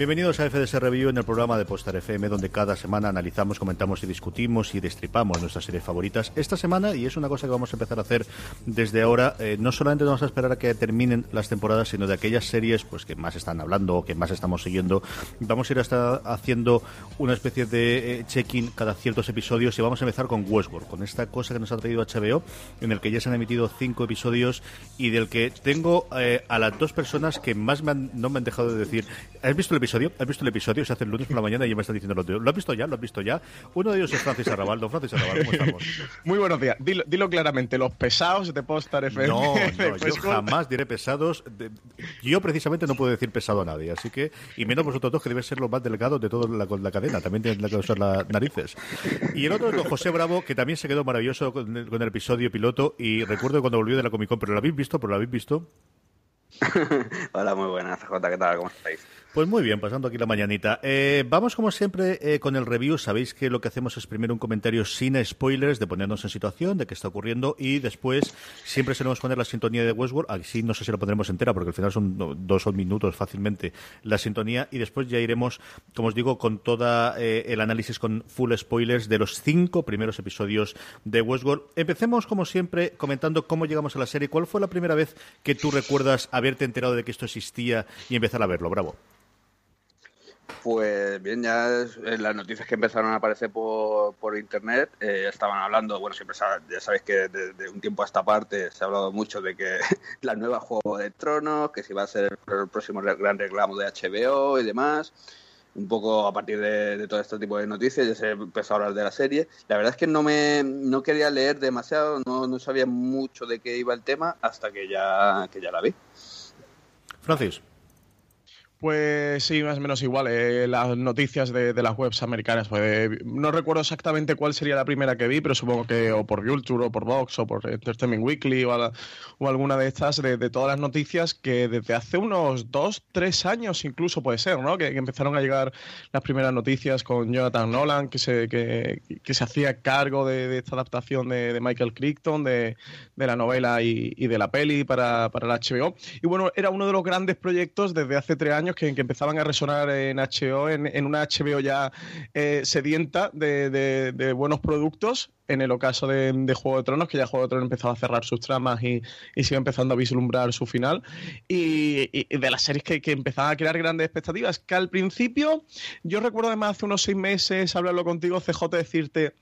Bienvenidos a FDS Review en el programa de Postar FM, donde cada semana analizamos, comentamos y discutimos y destripamos nuestras series favoritas. Esta semana, y es una cosa que vamos a empezar a hacer desde ahora, eh, no solamente vamos a esperar a que terminen las temporadas, sino de aquellas series pues que más están hablando o que más estamos siguiendo. Vamos a ir hasta haciendo una especie de eh, check-in cada ciertos episodios y vamos a empezar con Westworld, con esta cosa que nos ha traído HBO, en el que ya se han emitido cinco episodios y del que tengo eh, a las dos personas que más me han- no me han dejado de decir, ¿has visto el episodio? ¿Has visto el episodio? Se hace el lunes por la mañana y ya me están diciendo, ¿lo has visto ya? ¿Lo has visto ya? Uno de ellos es Francis Arrabal. Don Francis Arrabal, ¿cómo estamos? Muy buenos días. Dilo, dilo claramente, los pesados de Postar FM. No, no, Pues yo con- jamás diré pesados. De- Yo precisamente no puedo decir pesado a nadie, así que, y menos vosotros dos que deben ser los más delgados de toda la, la cadena, también tienen que usar las narices. Y el otro es don José Bravo, que también se quedó maravilloso con el, con el episodio piloto, y recuerdo cuando volvió de la Comic Con, pero lo habéis visto, pero lo habéis visto. Hola, muy buenas, CJ, ¿qué tal? ¿Cómo estáis? Pues muy bien, pasando aquí la mañanita. Eh, vamos como siempre eh, con el review. Sabéis que lo que hacemos es primero un comentario sin spoilers, de ponernos en situación, de qué está ocurriendo y después siempre solemos poner la sintonía de Westworld. Así no sé si lo pondremos entera porque al final son do- dos o minutos fácilmente la sintonía y después ya iremos, como os digo, con toda eh, el análisis con full spoilers de los cinco primeros episodios de Westworld. Empecemos como siempre comentando cómo llegamos a la serie. ¿Cuál fue la primera vez que tú recuerdas haberte enterado de que esto existía y empezar a verlo? Bravo. Pues bien, ya en las noticias que empezaron a aparecer por, por internet eh, estaban hablando, bueno, siempre ya sabéis que desde un tiempo a esta parte se ha hablado mucho de que la nueva Juego de Tronos, que si va a ser el próximo gran reclamo de HBO y demás. Un poco a partir de, de todo este tipo de noticias ya se empezó a hablar de la serie. La verdad es que no me no quería leer demasiado, no, no sabía mucho de qué iba el tema hasta que ya, que ya la vi. Francis. Pues sí, más o menos igual. eh, las noticias de, de las webs americanas. pues, no recuerdo exactamente cuál sería la primera que vi, pero supongo que o por Vulture, o por Vox, o por Entertainment Weekly, o, alguna de estas, de, de todas las noticias que desde hace unos dos, tres años incluso puede ser, ¿no? Que, empezaron a llegar las primeras noticias con Jonathan Nolan, que se, que, que se hacía cargo de, de esta adaptación de, Michael Crichton, de, de la novela y, y de la peli para, para la HBO. Y bueno, era uno de los grandes proyectos desde hace tres años que, empezaban a resonar en HBO, en, una HBO ya eh, sedienta de- de buenos productos. En el ocaso de, Juego de Tronos, que ya Juego de Tronos empezaba a cerrar sus tramas y, y sigue empezando a vislumbrar su final. Y, de las series que, que, empezaban a crear grandes expectativas, que al principio, yo recuerdo además hace unos seis meses hablarlo contigo, CJ, decirte,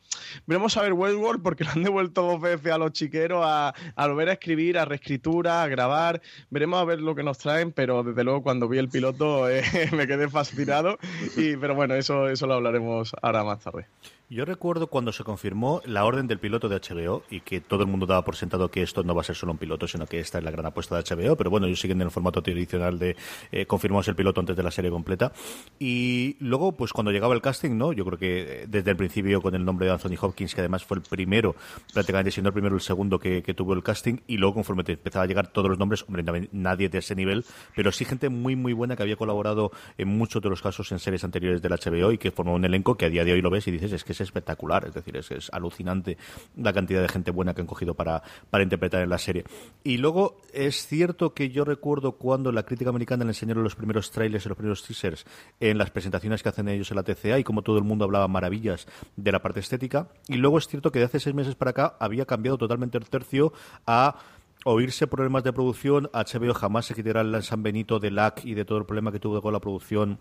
veremos a ver Westworld porque lo han devuelto dos veces a los chiqueros a, a volver a escribir, a reescritura, a grabar. Veremos a ver lo que nos traen, pero desde luego cuando vi el piloto eh, me quedé fascinado. Y, pero bueno, eso, eso lo hablaremos ahora más tarde. Yo recuerdo cuando se confirmó la orden del piloto de HBO y que todo el mundo daba por sentado que esto no va a ser solo un piloto, sino que esta es la gran apuesta de HBO, pero bueno, ellos siguen en el formato tradicional de eh, confirmamos el piloto antes de la serie completa. Y luego, pues cuando llegaba el casting, ¿no? Yo creo que eh, desde el principio con el nombre de Anthony Hopkins, que además fue el primero, prácticamente siendo el primero el segundo que, tuvo el casting, y luego conforme empezaba a llegar todos los nombres, hombre, nadie de ese nivel, pero sí gente muy, muy buena que había colaborado en muchos de los casos en series anteriores del HBO y que formó un elenco que a día de hoy lo ves y dices, es que es espectacular, es decir, es, alucinante la cantidad de gente buena que han cogido para, para interpretar en la serie. Y luego es cierto que yo recuerdo cuando la crítica americana le enseñaron los primeros trailers y los primeros teasers en las presentaciones que hacen ellos en la TCA y como todo el mundo hablaba maravillas de la parte estética. Y luego es cierto que de hace seis meses para acá había cambiado totalmente el tercio a oírse problemas de producción. HBO jamás se quitará el San Benito de LAC y de todo el problema que tuvo con la producción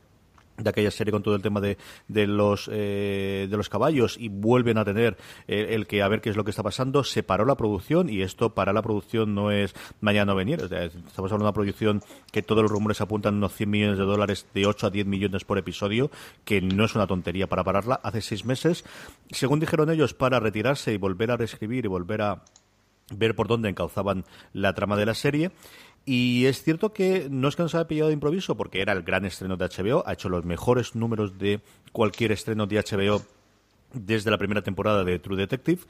de aquella serie con todo el tema de, de los eh, de los caballos y vuelven a tener el, que a ver qué es lo que está pasando. Se paró la producción y esto para la producción no es mañana venir. Estamos hablando de una producción que todos los rumores apuntan unos 100 millones de dólares de 8 a 10 millones por episodio que no es una tontería para pararla. Hace seis meses según dijeron ellos para retirarse y volver a reescribir y volver a ver por dónde encauzaban la trama de la serie y es cierto que no es que nos haya pillado de improviso, porque era el gran estreno de HBO, ha hecho los mejores números de cualquier estreno de HBO desde la primera temporada de True Detective.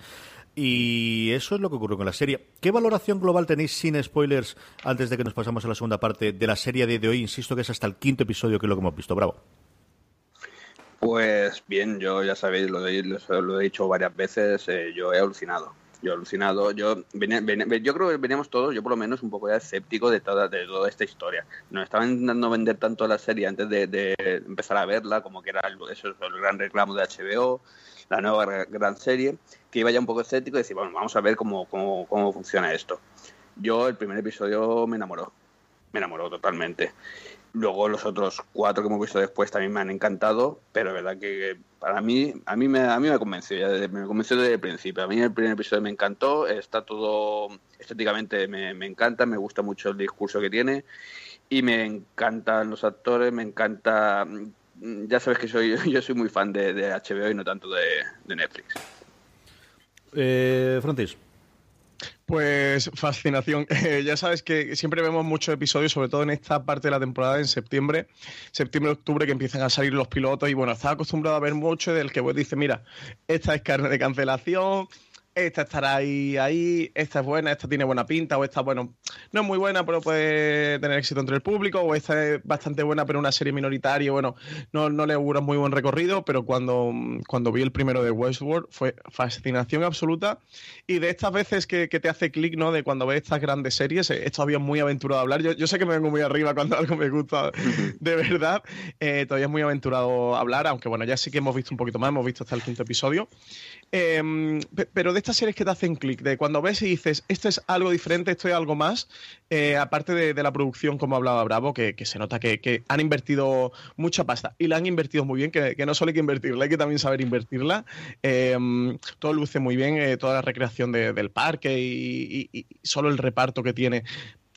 Y eso es lo que ocurrió con la serie. ¿Qué valoración global tenéis sin spoilers antes de que nos pasamos a la segunda parte de la serie de, hoy? Insisto que es hasta el quinto episodio que es lo que hemos visto. Bravo. Pues bien, yo ya sabéis, lo, he dicho varias veces, eh, yo he alucinado. Yo alucinado, yo yo creo que veníamos todos, yo por lo menos un poco ya escéptico de toda, de toda esta historia. Nos estaban intentando vender tanto la serie antes de, empezar a verla, como que era eso, el gran reclamo de HBO, la nueva gran serie, que iba ya un poco escéptico y decir, bueno, vamos a ver cómo, cómo, cómo funciona esto. Yo el primer episodio me enamoró, me enamoró totalmente. Luego los otros cuatro que hemos visto después también me han encantado, pero verdad que para mí, a mí me, a mí me convenció, desde, me convenció desde el principio. A mí el primer episodio me encantó, está todo estéticamente me, encanta, me gusta mucho el discurso que tiene y me encantan los actores, me encanta, ya sabes que soy yo soy muy fan de, HBO y no tanto de, de Netflix. Eh, Francis. Pues fascinación. Eh, ya sabes que siempre vemos muchos episodios, sobre todo en esta parte de la temporada, en septiembre, septiembre-octubre, que empiezan a salir los pilotos. Y bueno, estaba acostumbrado a ver mucho del que vos dice, mira, esta es carne de cancelación, esta estará ahí, ahí, esta es buena, esta tiene buena pinta, o esta, bueno, no es muy buena, pero puede tener éxito entre el público, o esta es bastante buena, pero una serie minoritaria, bueno, no, no le augura muy buen recorrido, pero cuando, cuando vi el primero de Westworld fue fascinación absoluta, y de estas veces que, te hace clic, ¿no? De cuando ves estas grandes series, es todavía muy aventurado a hablar, yo, yo sé que me vengo muy arriba cuando algo me gusta, de verdad, eh, todavía es muy aventurado hablar, aunque bueno, ya sí que hemos visto un poquito más, hemos visto hasta el quinto episodio, Em, pero de estas series que te hacen clic, de cuando ves y dices, esto es algo diferente, esto es algo más, eh, aparte de, la producción, como hablaba Bravo, que, se nota que, han invertido mucha pasta y la han invertido muy bien, que, no solo hay que invertirla, hay que también saber invertirla. Em, todo luce muy bien, eh, toda la recreación del parque y, solo el reparto que tiene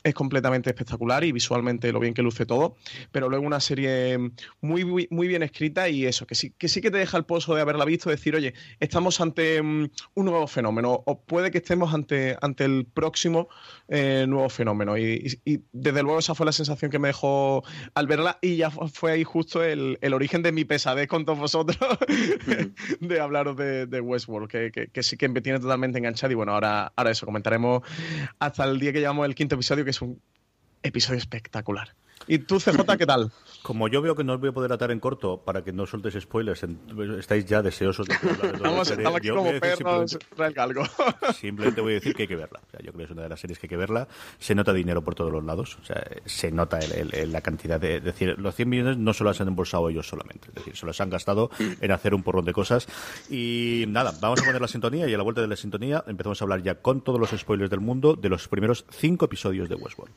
es completamente espectacular y visualmente lo bien que luce todo, pero luego una serie muy, muy, bien escrita y eso, que sí, que sí que te deja el pozo de haberla visto, decir, oye, estamos ante mm, un nuevo fenómeno, o puede que estemos ante, ante el próximo eh, nuevo fenómeno. Y, desde luego esa fue la sensación que me dejó al verla y ya fue ahí justo el, origen de mi pesadez con todos vosotros de hablaros de, Westworld, que, sí que me tiene totalmente enganchado y bueno, ahora, ahora eso, comentaremos hasta el día que llevamos el quinto episodio, que es un episodio espectacular. ¿Y tú, CJ, qué tal? Como yo veo que no os voy a poder atar en corto para que no soltes spoilers, estáis ya deseosos de hablar de Vamos, estamos aquí como perros, galgo. Simplemente voy a decir que hay que verla. O sea, yo creo que es una de las series que hay que verla. Se nota dinero por todos los lados. O sea, se nota la cantidad de... Es decir, los 100 millones no se los han embolsado ellos solamente. Es decir, se los han gastado en hacer un porrón de cosas. Y nada, vamos a poner la sintonía y a la vuelta de la sintonía empezamos a hablar ya con todos los spoilers del mundo de los primeros cinco episodios de Westworld.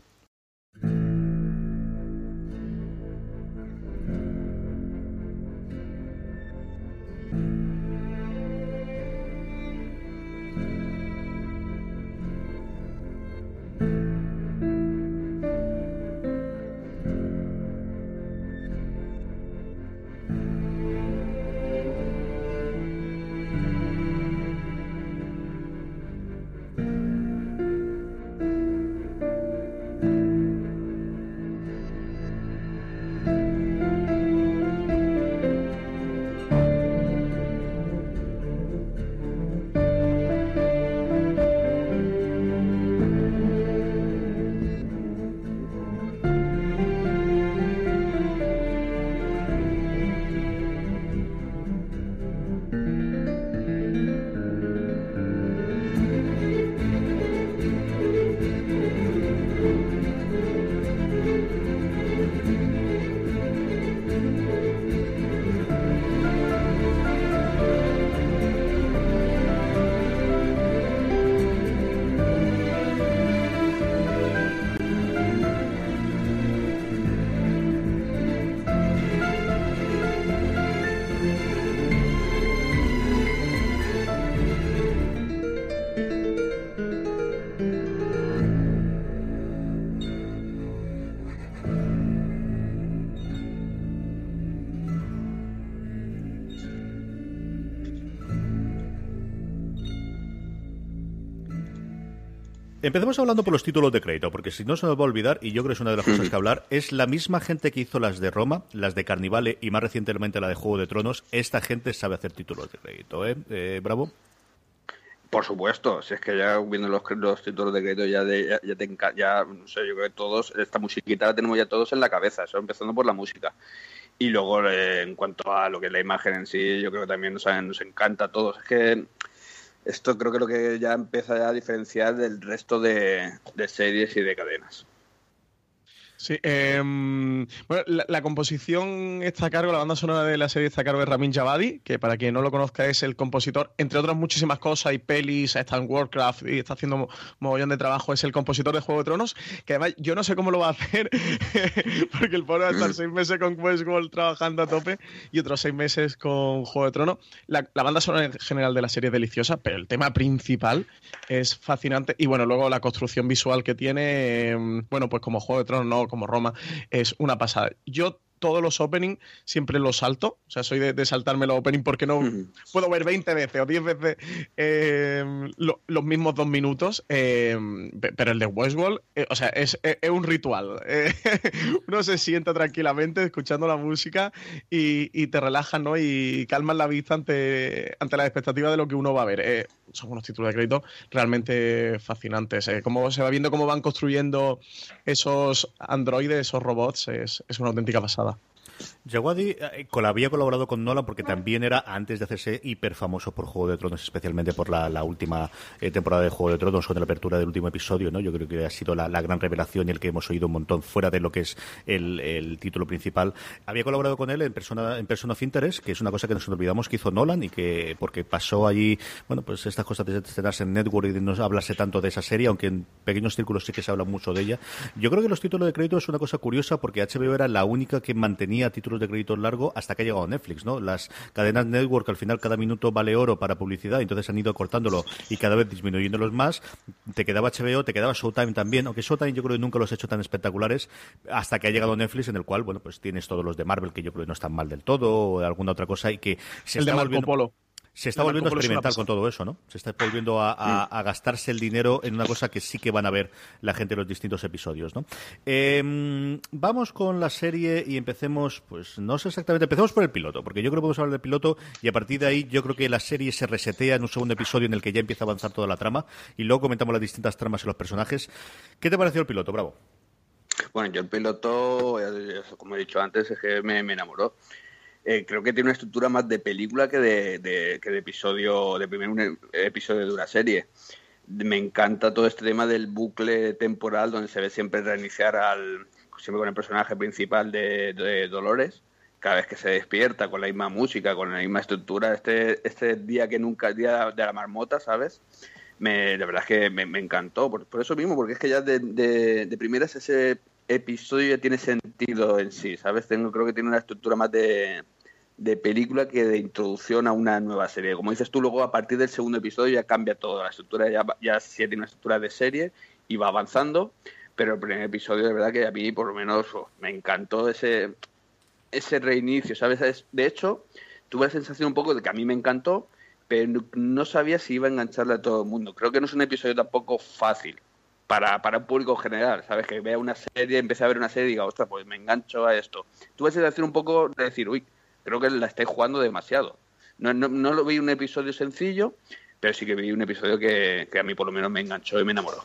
Empecemos hablando por los títulos de crédito, porque si no se nos va a olvidar, y yo creo que es una de las cosas que hablar, es la misma gente que hizo las de Roma, las de Carnivale y más recientemente la de Juego de Tronos. Esta gente sabe hacer títulos de crédito, ¿eh? eh Bravo. Por supuesto, si es que ya viendo los, títulos de crédito ya, de, ya, te ya, no sé, yo creo que todos, esta musiquita la tenemos ya todos en la cabeza, empezando por la música. Y luego eh, en cuanto a lo que es la imagen en sí, yo creo que también nos, nos encanta a todos. Es que esto creo que lo que ya empieza a diferenciar del resto de, de series y de cadenas. Sí, em, bueno, la, composición está a cargo, la banda sonora de la serie está a cargo de Ramin Javadi, que para quien no lo conozca es el compositor, entre otras muchísimas cosas, y pelis, está en Warcraft y está haciendo mogollón de trabajo, es el compositor de Juego de Tronos, que además yo no sé cómo lo va a hacer, porque el pobre va a estar seis meses con Westworld trabajando a tope y otros seis meses con Juego de Tronos. La, la banda sonora en general de la serie es deliciosa, pero el tema principal es fascinante y bueno, luego la construcción visual que tiene, em, bueno, pues como Juego de Tronos, no como Roma, es una pasada. Yo todos los openings siempre los salto. O sea, soy de, saltarme los openings porque no puedo ver 20 veces o 10 veces eh, los mismos dos minutos. Eh, pero el de Westworld, eh, o sea, es, un ritual. uno se sienta tranquilamente escuchando la música y, te relajas, ¿no? Y calmas la vista ante, ante la expectativa de lo que uno va a ver. Son unos títulos de crédito realmente fascinantes. Cómo se va viendo cómo van construyendo esos androides, esos robots, es una auténtica pasada. Jawadi eh, había colaborado con Nolan porque también era, antes de hacerse hiper famoso por Juego de Tronos, especialmente por la, última eh, temporada de Juego de Tronos, con la apertura del último episodio, ¿no? Yo creo que ha sido la, gran revelación y el que hemos oído un montón fuera de lo que es el, título principal. Había colaborado con él en Persona, en Persona of Interest, que es una cosa que nos olvidamos que hizo Nolan y que, porque pasó allí, bueno, pues estas cosas de estrenarse en Network y de no hablarse tanto de esa serie, aunque en pequeños círculos sí que se habla mucho de ella. Yo creo que los títulos de crédito es una cosa curiosa porque HBO era la única que mantenía títulos de crédito largo hasta que ha llegado Netflix, ¿no? Las cadenas network al final cada minuto vale oro para publicidad, entonces han ido cortándolo y cada vez disminuyéndolos más. Te quedaba HBO, te quedaba Showtime también, aunque Showtime yo creo que nunca los ha hecho tan espectaculares hasta que ha llegado Netflix en el cual, bueno, pues tienes todos los de Marvel que yo creo que no están mal del todo o alguna otra cosa y que se el está de volviendo... Polo. Se está volviendo a experimentar con todo eso, ¿no? Se está volviendo a, gastarse el dinero en una cosa que sí que van a ver la gente en los distintos episodios, ¿no? Em, vamos con la serie y empecemos, pues no sé exactamente, empecemos por el piloto, porque yo creo que podemos hablar del piloto y a partir de ahí yo creo que la serie se resetea en un segundo episodio en el que ya empieza a avanzar toda la trama y luego comentamos las distintas tramas en los personajes. ¿Qué te pareció el piloto, Bravo? Bueno, yo el piloto, como he dicho antes, es que me, enamoró. Eh, creo que tiene una estructura más de película que de, que de episodio, de primer episodio de una serie. Me encanta todo este tema del bucle temporal donde se ve siempre reiniciar al siempre con el personaje principal de, Dolores cada vez que se despierta con la misma música, con la misma estructura, este, este día que nunca, día de la marmota, ¿sabes? Me, la verdad es que me, encantó, por, eso mismo, porque es que ya de, de, primeras ese episodio ya tiene sentido en sí, ¿sabes? Tengo, creo que tiene una estructura más de, de película que de introducción a una nueva serie. Como dices tú, luego a partir del segundo episodio ya cambia todo. La estructura ya, ya tiene una estructura de serie y va avanzando. Pero el primer episodio, de verdad que a mí, por lo menos, oh, me encantó ese, ese reinicio, ¿sabes? De hecho, tuve la sensación un poco de que a mí me encantó, pero no sabía si iba a engancharle a todo el mundo. Creo que no es un episodio tampoco fácil para, para el público general, ¿sabes? Que vea una serie, empiece a ver una serie y diga, ostras, pues me engancho a esto. Tuve la sensación un poco de decir, uy, creo que la estáis jugando demasiado. No, no, no lo vi un episodio sencillo, pero sí que vi un episodio que, que a mí por lo menos me enganchó y me enamoró.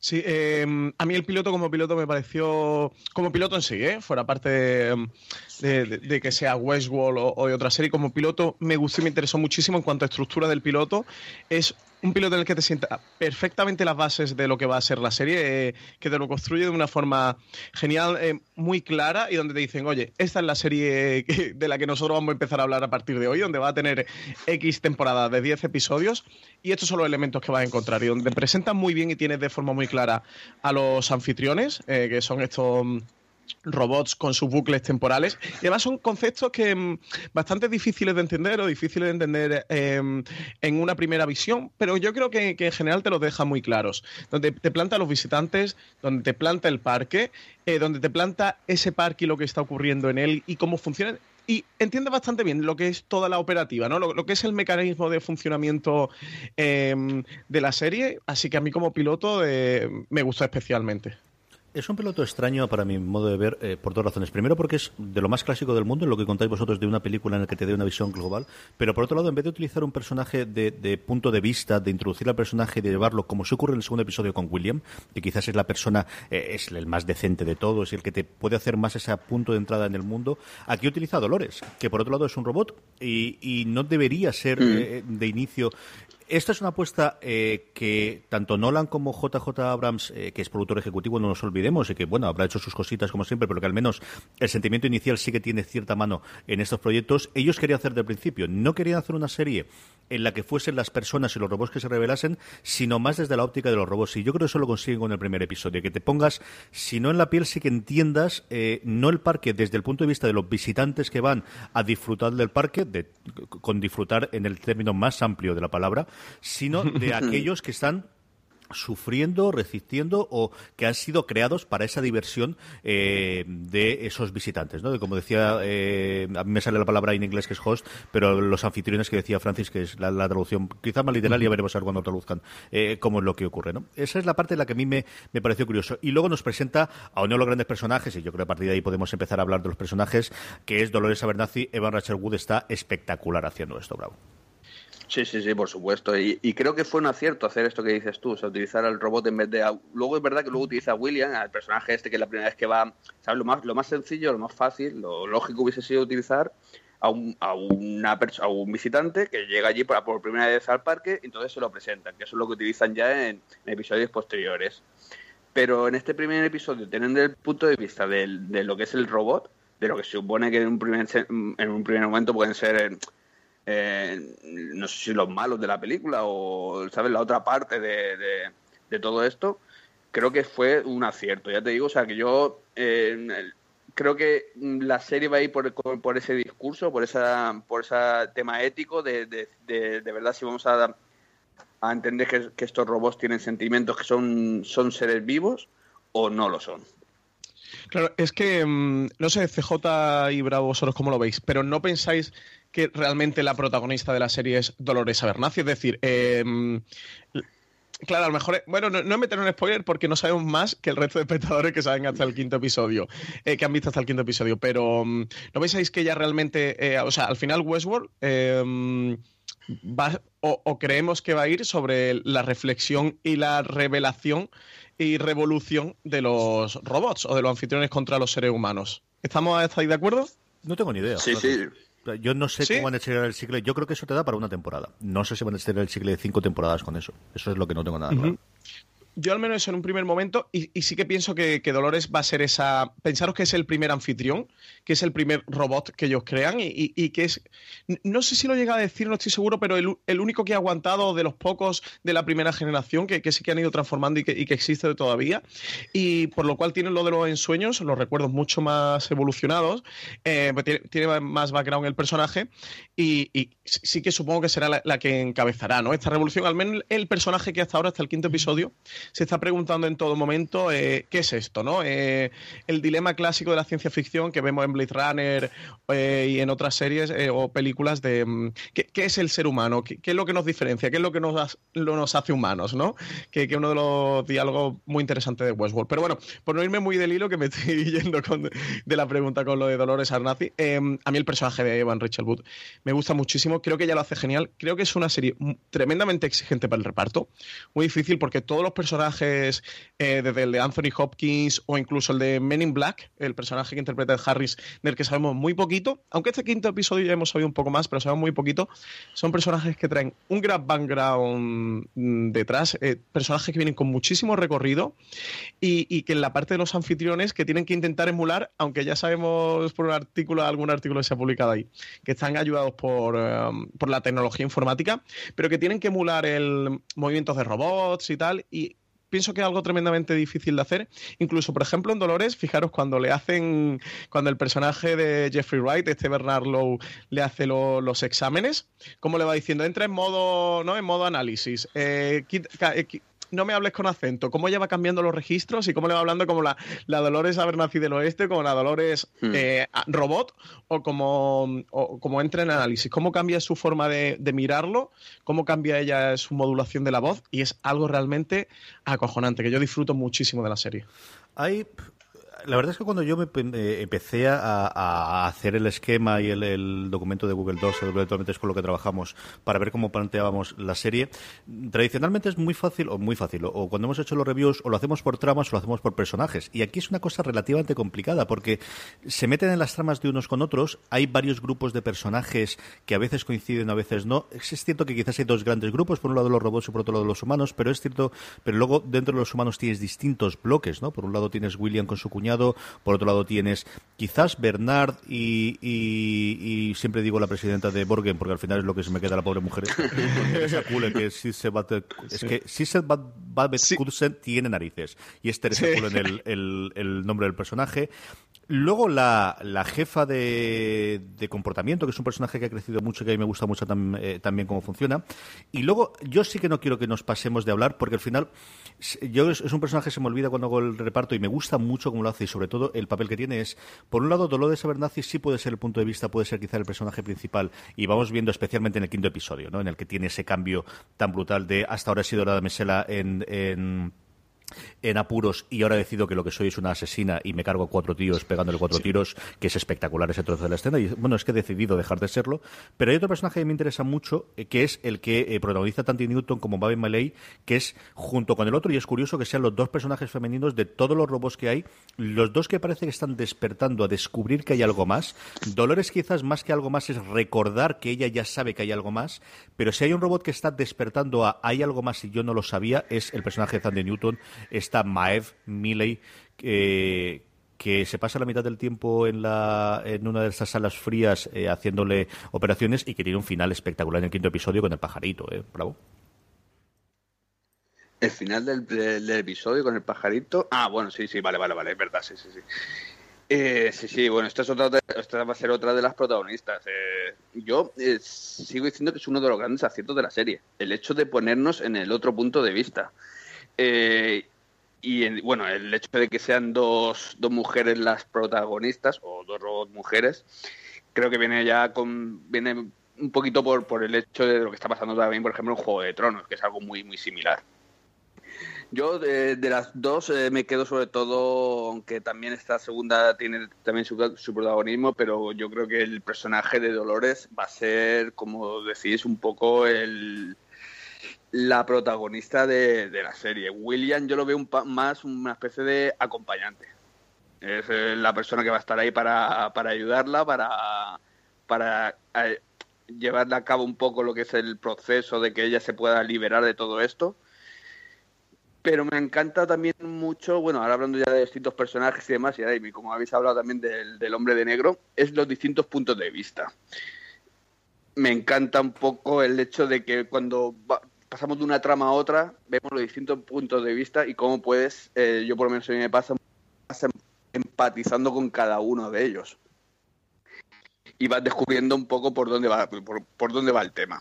Sí, em, a mí el piloto como piloto me pareció, como piloto en sí, ¿eh? fuera parte de, que sea Westworld o, otra serie, como piloto me gustó y me interesó muchísimo en cuanto a estructura del piloto. Es un piloto en el que te sienta perfectamente las bases de lo que va a ser la serie, eh, que te lo construye de una forma genial, eh, muy clara, y donde te dicen, oye, esta es la serie de la que nosotros vamos a empezar a hablar a partir de hoy, donde va a tener X temporada de 10 episodios, y estos son los elementos que vas a encontrar, y donde presentan muy bien y tienes de forma muy clara a los anfitriones, eh, que son estos robots con sus bucles temporales. Además son conceptos que mm, bastante difíciles de entender o difíciles de entender em, en una primera visión, pero yo creo que, en general te los deja muy claros. Donde te planta los visitantes, donde te planta el parque, eh, donde te planta ese parque y lo que está ocurriendo en él y cómo funciona y entiende bastante bien lo que es toda la operativa, ¿no? Lo, que es el mecanismo de funcionamiento em, de la serie. Así que a mí como piloto eh, me gustó especialmente. Es un piloto extraño para mi modo de ver eh, por dos razones. Primero porque es de lo más clásico del mundo, en lo que contáis vosotros de una película en la que te dé una visión global. Pero por otro lado, en vez de utilizar un personaje de, punto de vista, de introducir al personaje y de llevarlo, como se ocurre en el segundo episodio con William, que quizás es la persona, eh, es el más decente de todos y el que te puede hacer más ese punto de entrada en el mundo, aquí utiliza a Dolores, que por otro lado es un robot y, no debería ser mm. eh, de inicio esta es una apuesta eh, que tanto Nolan como JJ Abrams, eh, que es productor ejecutivo, no nos olvidemos, y que bueno, habrá hecho sus cositas como siempre, pero que al menos el sentimiento inicial sí que tiene cierta mano en estos proyectos. Ellos querían hacer del principio, no querían hacer una serie en la que fuesen las personas y los robots que se revelasen, sino más desde la óptica de los robots. Y yo creo que eso lo consiguen con el primer episodio, que te pongas, si no en la piel, sí que entiendas, eh, no el parque desde el punto de vista de los visitantes que van a disfrutar del parque, de, con disfrutar en el término más amplio de la palabra, sino de aquellos que están sufriendo, resistiendo o que han sido creados para esa diversión eh, de esos visitantes, ¿no? De, como decía, eh, a mí me sale la palabra en inglés que es host, pero los anfitriones que decía Francis, que es la, traducción quizás más literal, ya veremos a ver cuando traduzcan eh, cómo es lo que ocurre, ¿no? Esa es la parte de la que a mí me, me pareció curioso. Y luego nos presenta a uno de los grandes personajes, y yo creo que a partir de ahí podemos empezar a hablar de los personajes, que es Dolores Abernathy. Evan Rachel Wood está espectacular haciendo esto, bravo. Sí, sí, sí, por supuesto. Y, creo que fue un acierto hacer esto que dices tú, o sea, utilizar al robot en vez de... Luego es verdad que luego utiliza a William, al personaje este que es la primera vez que va... ¿Sabes? Lo más, lo más sencillo, lo más fácil, lo lógico hubiese sido utilizar a un, a una a un visitante que llega allí por, por primera vez al parque y entonces se lo presentan, que eso es lo que utilizan ya en, episodios posteriores. Pero en este primer episodio, teniendo el punto de vista de, de, lo que es el robot, de lo que se supone que en un primer, en un primer momento pueden ser eh, no sé si los malos de la película o, ¿sabes? La otra parte de, de, todo esto, creo que fue un acierto, ya te digo, o sea, que yo eh, creo que la serie va a ir por, por ese discurso, por esa por ese tema ético de, de, de, verdad si vamos a, a entender que, que, estos robots tienen sentimientos que son, son seres vivos o no lo son. Claro, es que mm, no sé, CJ y Bravo, vosotros cómo lo veis, pero no pensáis que realmente la protagonista de la serie es Dolores Abernathy. Es decir, em, Claro, a lo mejor. Bueno, no, no meter un spoiler porque no sabemos más que el resto de espectadores que saben hasta el quinto episodio, eh, que han visto hasta el quinto episodio. Pero, mm, ¿no pensáis que ella realmente. Eh, o sea, al final Westworld. Em, va, o, creemos que va a ir sobre la reflexión y la revelación y revolución de los robots o de los anfitriones contra los seres humanos. ¿Estamos ahí de acuerdo? No tengo ni idea. Sí, sí. Yo no sé cómo van a estirar el ciclo. Yo creo que eso te da para una temporada. No sé si van a estirar el ciclo de cinco temporadas con eso. Eso es lo que no tengo nada claro yo al menos en un primer momento, y, sí que pienso que, Dolores va a ser esa. Pensaros que es el primer anfitrión, que es el primer robot que ellos crean, y, que es. No sé si lo llega a decir, no estoy seguro, pero el, único que ha aguantado de los pocos de la primera generación, que, sí que han ido transformando y que, existe todavía, y por lo cual tiene lo de los ensueños, los recuerdos mucho más evolucionados, eh, pues tiene, más background el personaje, y, sí que supongo que será la, la, que encabezará, ¿no? Esta revolución, al menos el personaje que hasta ahora, hasta el quinto episodio, se está preguntando en todo momento eh, qué es esto, ¿no? Eh, el dilema clásico de la ciencia ficción que vemos en Blade Runner eh, y en otras series o películas de mm, ¿qué, es el ser humano, ¿Qué, es lo que nos diferencia, qué es lo que nos, lo nos hace humanos, ¿no? Que, es uno de los diálogos muy interesantes de Westworld. Pero bueno, por no irme muy del hilo, que me estoy yendo de la pregunta con lo de Dolores Arnazi, a mí el personaje de Evan Rachel Wood me gusta muchísimo, creo que ella lo hace genial, creo que es una serie tremendamente exigente para el reparto, muy difícil porque todos los personajes eh, desde el de Anthony Hopkins o incluso el de Men in Black, el personaje que interpreta el Harris, del que sabemos muy poquito, aunque este quinto episodio ya hemos sabido un poco más, pero sabemos muy poquito, son personajes que traen un gran background mm, detrás, eh, personajes que vienen con muchísimo recorrido y, que en la parte de los anfitriones que tienen que intentar emular, aunque ya sabemos por un artículo, algún artículo que se ha publicado ahí, que están ayudados por, um, por la tecnología informática, pero que tienen que emular el movimientos de robots y tal, y pienso que es algo tremendamente difícil de hacer. Incluso, por ejemplo, en Dolores, fijaros cuando le hacen, cuando el personaje de Jeffrey Wright, este Bernard Lowe, le hace los exámenes, como le va diciendo, entra en modo, ¿no? En modo análisis. Eh, eh, no me hables con acento, cómo ella va cambiando los registros y cómo le va hablando como la, la Dolores Abernathy del Oeste, como la Dolores hmm. eh, robot, o como, como entra en análisis, cómo cambia su forma de, de, mirarlo, cómo cambia ella su modulación de la voz, y es algo realmente acojonante, que yo disfruto muchísimo de la serie. Hay la verdad es que cuando yo me eh, empecé a, hacer el esquema y el, documento de Google Docs, que es con lo que trabajamos, para ver cómo planteábamos la serie, tradicionalmente es muy fácil, o muy fácil, o, cuando hemos hecho los reviews, o lo hacemos por tramas o lo hacemos por personajes. Y aquí es una cosa relativamente complicada, porque se meten en las tramas de unos con otros, hay varios grupos de personajes que a veces coinciden, a veces no. Es cierto que quizás hay dos grandes grupos, por un lado los robots y por otro lado los humanos, pero es cierto, pero luego dentro de los humanos tienes distintos bloques, ¿no? Por un lado tienes William con su cuñado, por otro lado tienes quizás Bernard y, y, siempre digo la presidenta de Borgen, porque al final es lo que se me queda la pobre mujer. que es que Sisset tiene narices. Y es Teresa en el, el, nombre del personaje. Luego la, la jefa de, de, comportamiento, que es un personaje que ha crecido mucho y que a mí me gusta mucho eh, también cómo funciona. Y luego yo sí que no quiero que nos pasemos de hablar, porque al final yo es, un personaje que se me olvida cuando hago el reparto y me gusta mucho cómo lo hace y sobre todo el papel que tiene es, por un lado, Dolores Abernathy sí puede ser el punto de vista, puede ser quizá el personaje principal y vamos viendo especialmente en el quinto episodio, ¿no? En el que tiene ese cambio tan brutal de hasta ahora ha sido la Mesela en, en en apuros y ahora decido que lo que soy es una asesina y me cargo cuatro tíos pegándole cuatro tiros, que es espectacular ese trozo de la escena. Y bueno, es que he decidido dejar de serlo. Pero hay otro personaje que me interesa mucho, eh, que es el que eh, protagoniza tanto Newton como Babin Malay, que es junto con el otro, y es curioso que sean los dos personajes femeninos de todos los robots que hay, los dos que parece que están despertando a descubrir que hay algo más. Dolores quizás más que algo más es recordar que ella ya sabe que hay algo más, pero si hay un robot que está despertando a hay algo más y yo no lo sabía, es el personaje de Tandy Newton está Maev Milley, que se pasa la mitad del tiempo en, la, en una de esas salas frías eh, haciéndole operaciones y que tiene un final espectacular en el quinto episodio con el pajarito. Eh. Bravo. El final del, episodio con el pajarito. Ah, bueno, sí, sí, vale, vale, vale, es verdad, sí, sí, sí. Eh, sí, sí, bueno, esta, es otra esta va a ser otra de las protagonistas. Eh, yo sigo diciendo que es uno de los grandes aciertos de la serie, el hecho de ponernos en el otro punto de vista. Eh, y bueno, el hecho de que sean dos, dos mujeres las protagonistas, o dos mujeres, creo que viene ya con. viene un poquito por, por el hecho de lo que está pasando también, por ejemplo, en Juego de Tronos, que es algo muy, muy similar. Yo de, las dos eh, me quedo sobre todo, aunque también esta segunda tiene también su, protagonismo, pero yo creo que el personaje de Dolores va a ser, como decís, un poco el la protagonista de, la serie. William yo lo veo un más una especie de acompañante. Es eh, la persona que va a estar ahí para, para ayudarla, para, para eh, a cabo un poco lo que es el proceso de que ella se pueda liberar de todo esto pero me encanta también mucho, bueno, ahora hablando ya de distintos personajes y demás, y como habéis hablado también del, hombre de negro, es los distintos puntos de vista. Me encanta un poco el hecho de que cuando pasamos de una trama a otra, vemos los distintos puntos de vista y cómo puedes, eh, yo por lo menos a mí me pasa, empatizando con cada uno de ellos. Y vas descubriendo un poco por dónde va, por, dónde va el tema.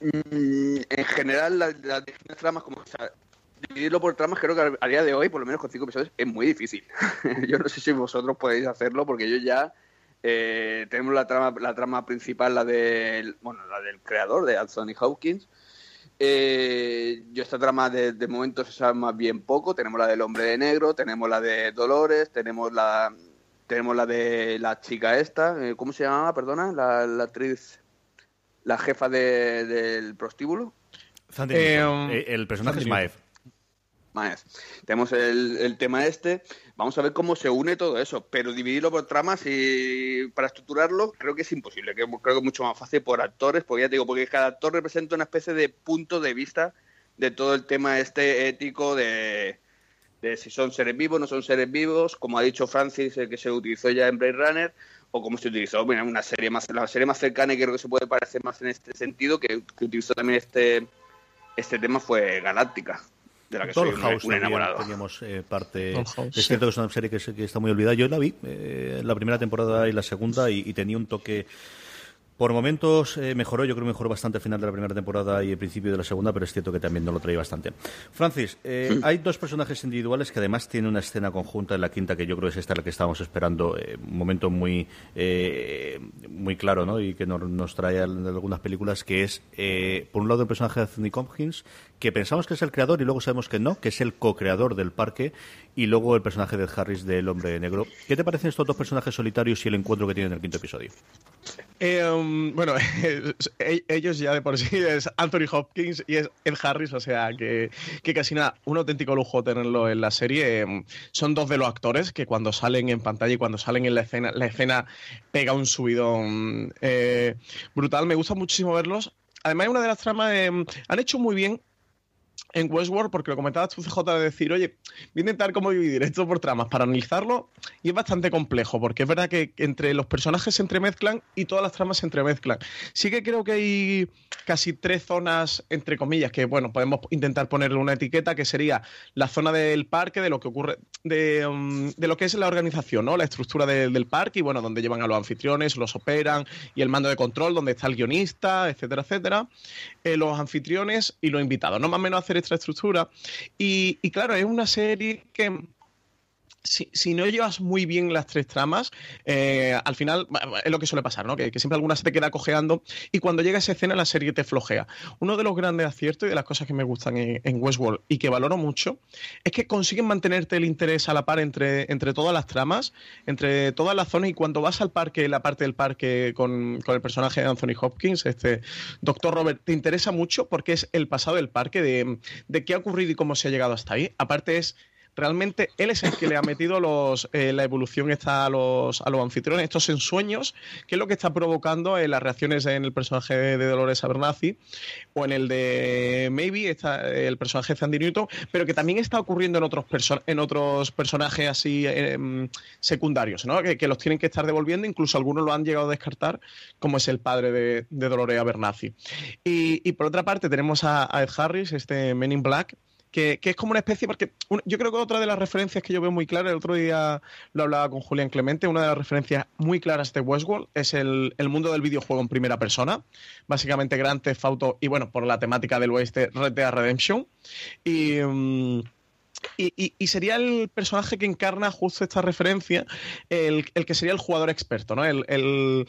Mm, en general, las, distintas tramas, como dividirlo por tramas creo que a día de hoy, por lo menos con cinco episodios, es muy difícil. yo no sé si vosotros podéis hacerlo porque yo ya eh, tenemos la trama, la trama principal, la del, bueno, la del creador de Anthony Hawkins. Eh, yo esta trama de, de, momento se sabe más bien poco. Tenemos la del hombre de negro, tenemos la de Dolores, tenemos la tenemos la de la chica esta, eh, ¿cómo se llamaba? Perdona, la, la actriz, la jefa de, del prostíbulo. Um, el personaje es Maeve. Tenemos el, tema este, vamos a ver cómo se une todo eso, pero dividirlo por tramas y para estructurarlo creo que es imposible, creo que es mucho más fácil por actores, porque ya te digo, porque cada actor representa una especie de punto de vista de todo el tema este ético de, si son seres vivos, no son seres vivos, como ha dicho Francis, el que se utilizó ya en Blade Runner, o como se utilizó bueno, una serie más, la serie más cercana y creo que se puede parecer más en este sentido, que, que utilizó también este, este tema fue Galáctica de la que soy un, enamorado. Teníamos eh, parte. Es cierto que es una serie que, que, está muy olvidada. Yo la vi eh, la primera temporada y la segunda y tenía un toque por momentos eh, mejoró, yo creo que mejoró bastante al final de la primera temporada y el principio de la segunda, pero es cierto que también no lo traía bastante. Francis, eh, hay dos personajes individuales que además tienen una escena conjunta en la quinta que yo creo que es esta la que estábamos esperando, eh, un momento muy muy claro, ¿no? Y que nos, trae algunas películas, que es por un lado el personaje de Anthony Hopkins, que pensamos que es el creador y luego sabemos que no, que es el co-creador del parque, y luego el personaje de Harris del Hombre Negro. ¿Qué te parecen estos dos personajes solitarios y el encuentro que tienen en el quinto episodio? Um, bueno, e-, ellos ya de por sí es Anthony Hopkins y es Ed Harris, o sea que, casi nada, un auténtico lujo tenerlo en la serie. Um, son dos de los actores que cuando salen en pantalla y cuando salen en la escena, la escena pega un subidón eh, brutal. Me gusta muchísimo verlos. Además, una de las tramas um, han hecho muy bien en Westworld, porque lo comentabas tú, CJ, de decir, oye, voy a intentar cómo dividir esto por tramas para analizarlo, y es bastante complejo, porque es verdad que entre los personajes se entremezclan y todas las tramas se entremezclan. Sí que creo que hay casi tres zonas, entre comillas, que, bueno, podemos intentar ponerle una etiqueta, que sería la zona del parque, de lo que ocurre, de, um, lo que es la organización, ¿no? La estructura del parque, y bueno, donde llevan a los anfitriones, los operan, y el mando de control, donde está el guionista, etcétera, etcétera. Eh, los anfitriones y los invitados, no más o menos hacer esta estructura. Y, y claro, es una serie que si, no llevas muy bien las tres tramas, eh, al final es lo que suele pasar, ¿no? Que, siempre alguna se te queda cojeando y cuando llega esa escena la serie te flojea. Uno de los grandes aciertos y de las cosas que me gustan en, Westworld y que valoro mucho es que consiguen mantenerte el interés a la par entre, entre todas las tramas, entre todas las zonas y cuando vas al parque, la parte del parque con, el personaje de Anthony Hopkins, este Doctor Robert, te interesa mucho porque es el pasado del parque, de, de qué ha ocurrido y cómo se ha llegado hasta ahí. Aparte es realmente él es el que le ha metido eh, la evolución a los, anfitriones, estos ensueños, que es lo que está provocando eh, las reacciones en el personaje de Dolores Abernathy o en el de Maybe, el personaje de Sandy Newton, pero que también está ocurriendo en otros, en otros personajes así em, secundarios, ¿no? Que, los tienen que estar devolviendo, incluso algunos lo han llegado a descartar, como es el padre de, Dolores Abernathy. Y, por otra parte tenemos a, a Ed Harris, este Men in Black, que, es como una especie, porque yo creo que otra de las referencias que yo veo muy claras, el otro día lo hablaba con Julián Clemente, una de las referencias muy claras de Westworld es el, mundo del videojuego en primera persona, básicamente Grand Theft Auto y bueno, por la temática del oeste, Red Dead Redemption. Y... Mm, y, sería el personaje que encarna justo esta referencia, el, que sería el jugador experto, ¿no? El,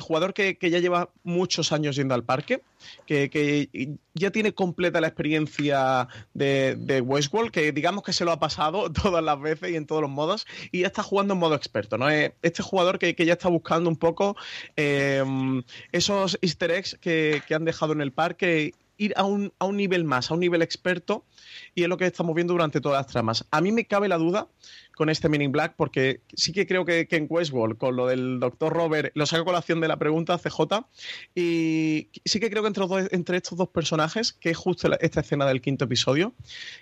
jugador que, ya lleva muchos años yendo al parque, que, ya tiene completa la experiencia de, Westworld, que digamos que se lo ha pasado todas las veces y en todos los modos, y ya está jugando en modo experto, ¿no? Eh, este jugador que, ya está buscando un poco eh, esos easter eggs que, han dejado en el parque ir a un, a un nivel más, a un nivel experto, y es lo que estamos viendo durante todas las tramas. A mí me cabe la duda con este Meaning Black, porque sí que creo que, en Westworld, con lo del Dr. Robert, lo saco colación de la pregunta CJ, y sí que creo que entre, entre estos dos personajes, que es justo esta escena del quinto episodio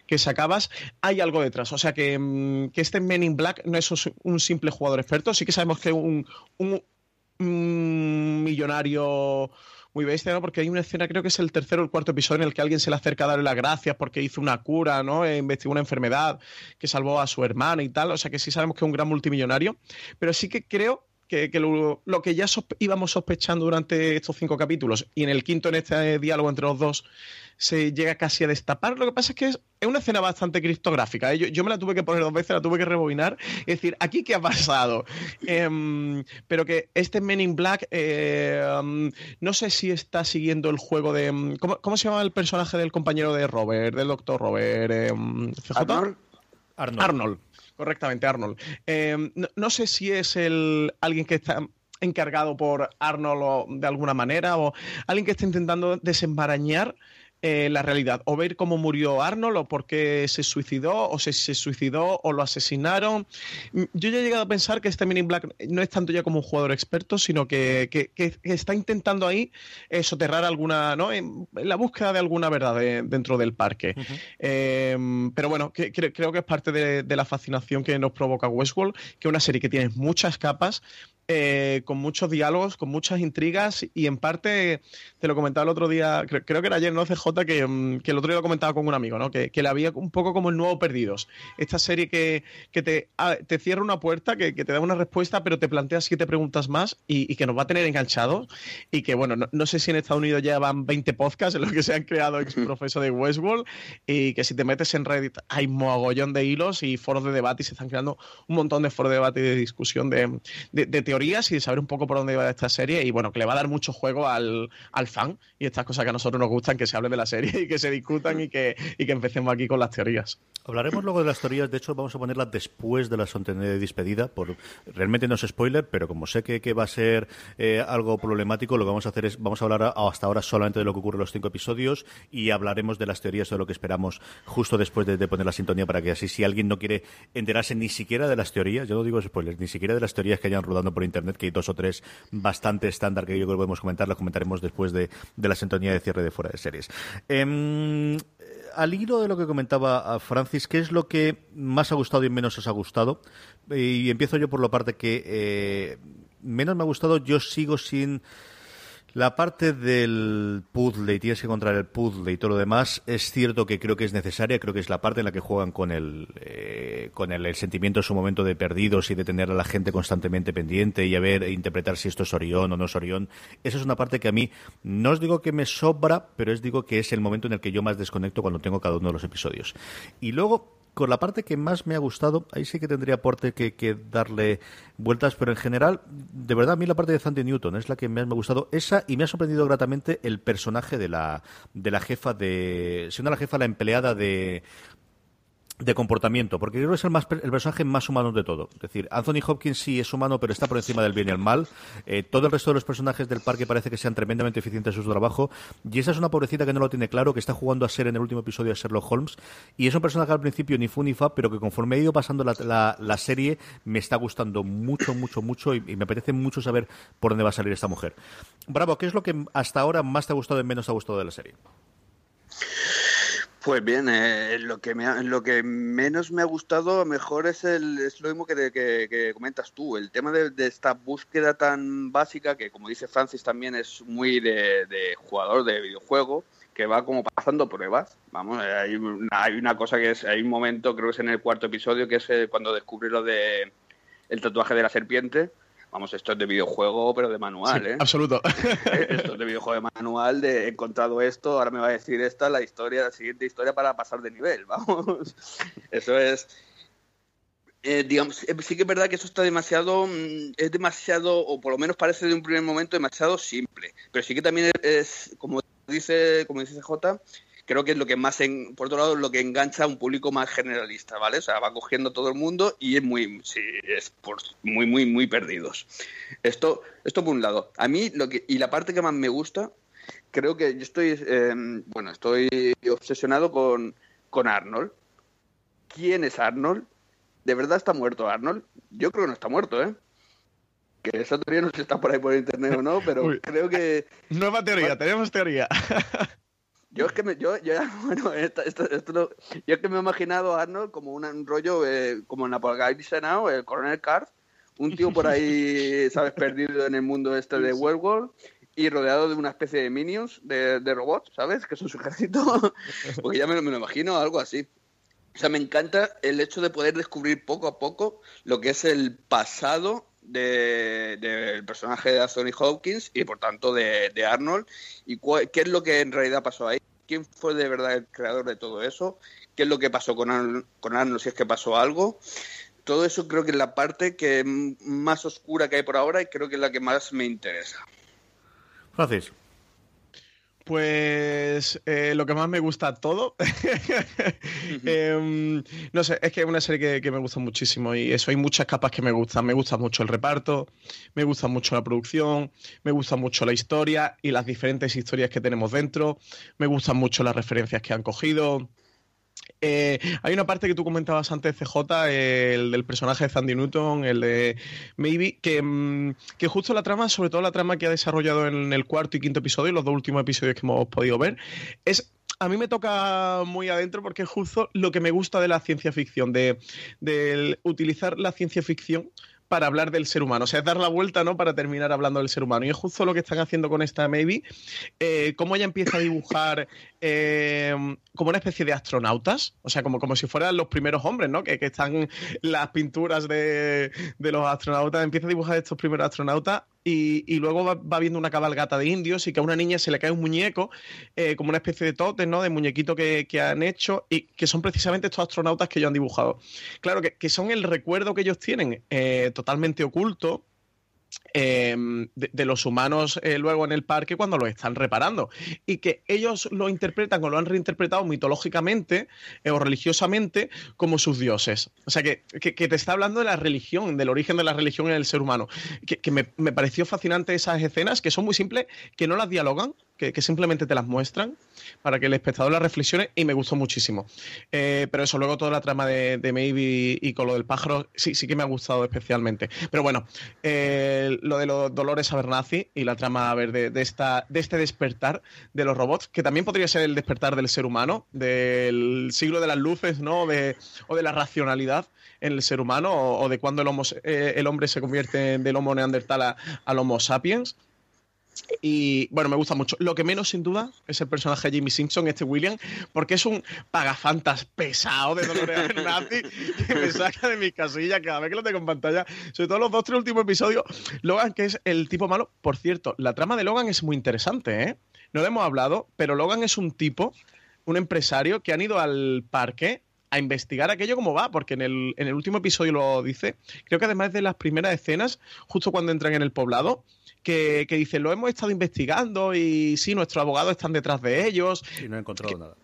que sacabas, hay algo detrás. O sea que, mm, que este Men in Black no es un simple jugador experto, sí que sabemos que un, un, un millonario muy bestia, ¿no? Porque hay una escena, creo que es el tercero o el cuarto episodio en el que alguien se le acerca a darle las gracias porque hizo una cura, ¿no? E investigó una enfermedad que salvó a su hermana y tal. O sea que sí sabemos que es un gran multimillonario. Pero sí que creo que, lo, que ya íbamos sospechando durante estos cinco capítulos y en el quinto, en este diálogo entre los dos, se llega casi a destapar. Lo que pasa es que es, una escena bastante criptográfica. ¿eh? Yo, me la tuve que poner dos veces, la tuve que rebobinar. Es decir, ¿aquí qué ha pasado? Em, pero que este Men in Black, em, no sé si está siguiendo el juego de. Em, ¿cómo, se llama el personaje del compañero de Robert, del doctor Robert? Arnold. Arnold. Correctamente, Arnold. No, no, sé si es el alguien que está encargado por Arnold de alguna manera o alguien que está intentando desembarañar eh, la realidad, o ver cómo murió Arnold, o por qué se suicidó, o si se suicidó, o lo asesinaron. Mm, yo ya he llegado a pensar que este Men Black no es tanto ya como un jugador experto, sino que, está intentando ahí eh, soterrar alguna, ¿no? En, la búsqueda de alguna verdad dentro del parque. Em, pero bueno, creo que es parte de, de la fascinación que nos provoca Westworld, que es una serie que tiene muchas capas, eh, con muchos diálogos, con muchas intrigas y en parte, te lo comentaba el otro día, creo, que era ayer, ¿no? CJ, que, mm, que el otro día lo comentaba con un amigo, ¿no? Que, que le había un poco como el nuevo Perdidos. Esta serie que, que te, ah, te cierra una puerta, que, te da una respuesta, pero te plantea siete preguntas más y, que nos va a tener enganchados. Y que, bueno, no, sé si en Estados Unidos ya van 20 podcasts en los que se han creado ex profeso de Westworld y que si te metes en Reddit hay mogollón de hilos y foros de debate y se están creando un montón de foros de debate y de discusión de, de, de teoría y de saber un poco por dónde va esta serie y bueno, que le va a dar mucho juego al, al fan y estas cosas que a nosotros nos gustan, que se hable de la serie y que se discutan y que, y que empecemos aquí con las teorías. Hablaremos luego de las teorías, de hecho vamos a ponerlas después de la de despedida, por realmente no es spoiler, pero como sé que, que va a ser eh, algo problemático, lo que vamos a hacer es, vamos a hablar hasta ahora solamente de lo que ocurre en los cinco episodios y hablaremos de las teorías de lo que esperamos justo después de, de poner la sintonía para que así si alguien no quiere enterarse ni siquiera de las teorías, yo no digo spoilers, ni siquiera de las teorías que hayan rodando por internet, que hay dos o tres bastante estándar que yo creo que podemos comentar, las comentaremos después de, la sintonía de cierre de fuera de series. Em, al hilo de lo que comentaba Francis, ¿qué es lo que más ha gustado y menos os ha gustado? Y empiezo yo por la parte que eh, menos me ha gustado. Yo sigo sin la parte del puzzle y tienes que encontrar el puzzle y todo lo demás es cierto que creo que es necesaria, creo que es la parte en la que juegan con el eh, con el, sentimiento en su momento de perdidos y de tener a la gente constantemente pendiente y a ver e interpretar si esto es Orión o no es Orión. Esa es una parte que a mí no os digo que me sobra, pero os digo que es el momento en el que yo más desconecto cuando tengo cada uno de los episodios. Y luego con la parte que más me ha gustado, ahí sí que tendría aporte que, darle vueltas, pero en general, de verdad, a mí la parte de Sandy Newton es la que más me ha gustado. Esa, y me ha sorprendido gratamente el personaje de la, de la jefa de. Siendo la jefa la empleada de, de comportamiento, porque creo que es el, más, el personaje más humano de todo. Es decir, Anthony Hopkins sí es humano, pero está por encima del bien y el mal. Eh, todo el resto de los personajes del parque parece que sean tremendamente eficientes en su trabajo. Y esa es una pobrecita que no lo tiene claro, que está jugando a ser en el último episodio a Sherlock Holmes. Y es un personaje al principio ni fu ni fa, pero que conforme he ido pasando la, la, serie, me está gustando mucho, mucho, mucho. Y, y, me apetece mucho saber por dónde va a salir esta mujer. Bravo, ¿qué es lo que hasta ahora más te ha gustado y menos te ha gustado de la serie? Pues bien, eh, lo, que me lo que menos me ha gustado mejor es, el, es lo mismo que, comentas tú, el tema de, esta búsqueda tan básica que, como dice Francis, también es muy de, jugador de videojuego, que va como pasando pruebas. Vamos, eh, hay una, hay una cosa que es, hay un momento, creo que es en el cuarto episodio, que es eh, cuando descubre lo de el tatuaje de la serpiente vamos, esto es de videojuego, pero de manual, ¿eh? Absoluto. esto es de videojuego de manual, de he encontrado esto, ahora me va a decir esta, la historia, la siguiente historia para pasar de nivel, vamos. Eso es... Eh, digamos, eh, sí que es verdad que eso está demasiado, mm, es demasiado, o por lo menos parece de un primer momento demasiado simple, pero sí que también es, como dice, como dice J, creo que es lo que más, en, por otro lado, lo que engancha a un público más generalista, ¿vale? O sea, va cogiendo todo el mundo y es muy, sí, es por, muy, muy, muy perdidos. Esto, esto por un lado. A mí, lo que, y la parte que más me gusta, creo que yo estoy, eh, bueno, estoy obsesionado con, con Arnold. ¿Quién es Arnold? ¿De verdad está muerto Arnold? Yo creo que no está muerto, ¿eh? Que esa teoría no sé si está por ahí por internet o no, pero creo que... Nueva teoría, tenemos teoría. Yo es que me, yo, yo, bueno, esto, esto, esto yo es que me he imaginado a Arnold como un rollo, eh, como en Apocalypse Now, el Coronel Card, un tío por ahí, ¿sabes?, perdido en el mundo este de World y rodeado de una especie de minions, de, de robots, ¿sabes?, que son su ejército, porque ya me, me, lo imagino algo así. O sea, me encanta el hecho de poder descubrir poco a poco lo que es el pasado del de, personaje de Anthony Hopkins y por tanto de, de Arnold y qué es lo que en realidad pasó ahí, quién fue de verdad el creador de todo eso, qué es lo que pasó con Arnold, con Arnold si es que pasó algo. Todo eso creo que es la parte que más oscura que hay por ahora y creo que es la que más me interesa. Francis. Pues eh, lo que más me gusta todo. eh, no sé, es que es una serie que, que, me gusta muchísimo y eso hay muchas capas que me gustan. Me gusta mucho el reparto, me gusta mucho la producción, me gusta mucho la historia y las diferentes historias que tenemos dentro, me gustan mucho las referencias que han cogido. Eh, hay una parte que tú comentabas antes, CJ, el del personaje de Sandy Newton, el de Maybe, que, mm, que, justo la trama, sobre todo la trama que ha desarrollado en el cuarto y quinto episodio, los dos últimos episodios que hemos podido ver, es a mí me toca muy adentro porque es justo lo que me gusta de la ciencia ficción, de, de utilizar la ciencia ficción para hablar del ser humano. O sea, es dar la vuelta, ¿no? Para terminar hablando del ser humano. Y es justo lo que están haciendo con esta Maybe. Eh, cómo ella empieza a dibujar eh, como una especie de astronautas. O sea, como, como si fueran los primeros hombres, ¿no? Que, que están las pinturas de, de, los astronautas. Empieza a dibujar estos primeros astronautas. Y, y luego va, viendo una cabalgata de indios y que a una niña se le cae un muñeco, eh, como una especie de tótem, ¿no? De muñequito que, que, han hecho y que son precisamente estos astronautas que ellos han dibujado. Claro, que, que son el recuerdo que ellos tienen eh, totalmente oculto eh, de, los humanos eh, luego en el parque cuando lo están reparando y que ellos lo interpretan o lo han reinterpretado mitológicamente eh, o religiosamente como sus dioses. O sea, que, que, que, te está hablando de la religión, del origen de la religión en el ser humano. Que, me, me, pareció fascinante esas escenas que son muy simples, que no las dialogan, que, simplemente te las muestran para que el espectador las reflexione y me gustó muchísimo. Eh, pero eso, luego toda la trama de, de Maybe y con lo del pájaro, sí, sí que me ha gustado especialmente. Pero bueno, eh, lo de los Dolores Abernathy y la trama a de, esta, de este despertar de los robots, que también podría ser el despertar del ser humano, del siglo de las luces, ¿no? De, o de la racionalidad en el ser humano, o, de cuando el, homo, eh, el, hombre se convierte del Homo neandertal al Homo sapiens. Y bueno, me gusta mucho. Lo que menos, sin duda, es el personaje de Jimmy Simpson, este William, porque es un pagafantas pesado de Dolores Nazi que me saca de mi casilla cada vez que lo tengo en pantalla. Sobre todo los dos, tres últimos episodios. Logan, que es el tipo malo. Por cierto, la trama de Logan es muy interesante, ¿eh? No le hemos hablado, pero Logan es un tipo, un empresario, que han ido al parque a investigar aquello como va, porque en el, en el último episodio lo dice. Creo que además de las primeras escenas, justo cuando entran en el poblado, que, que dicen, lo hemos estado investigando y sí, nuestros abogados están detrás de ellos. Y no he encontrado que, nada.